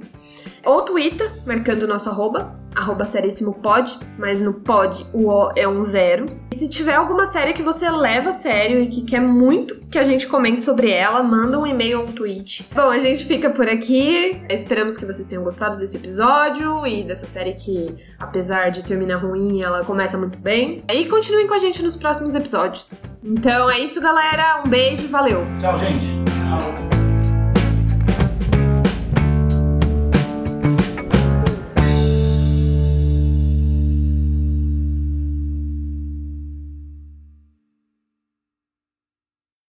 ou twitter, marcando nosso arroba, arroba serissimopod, mas no pod o O é um zero. E se tiver alguma série que você leva a sério e que quer muito que a gente comente sobre ela, manda um e-mail ou um tweet. Bom, a gente fica por aqui. Esperamos que vocês tenham gostado desse episódio e dessa série que, apesar de terminar ruim, ela começa muito bem. E continuem com a gente nos próximos episódios. Então é isso, galera. Um beijo, valeu! Tchau, gente. Tchau.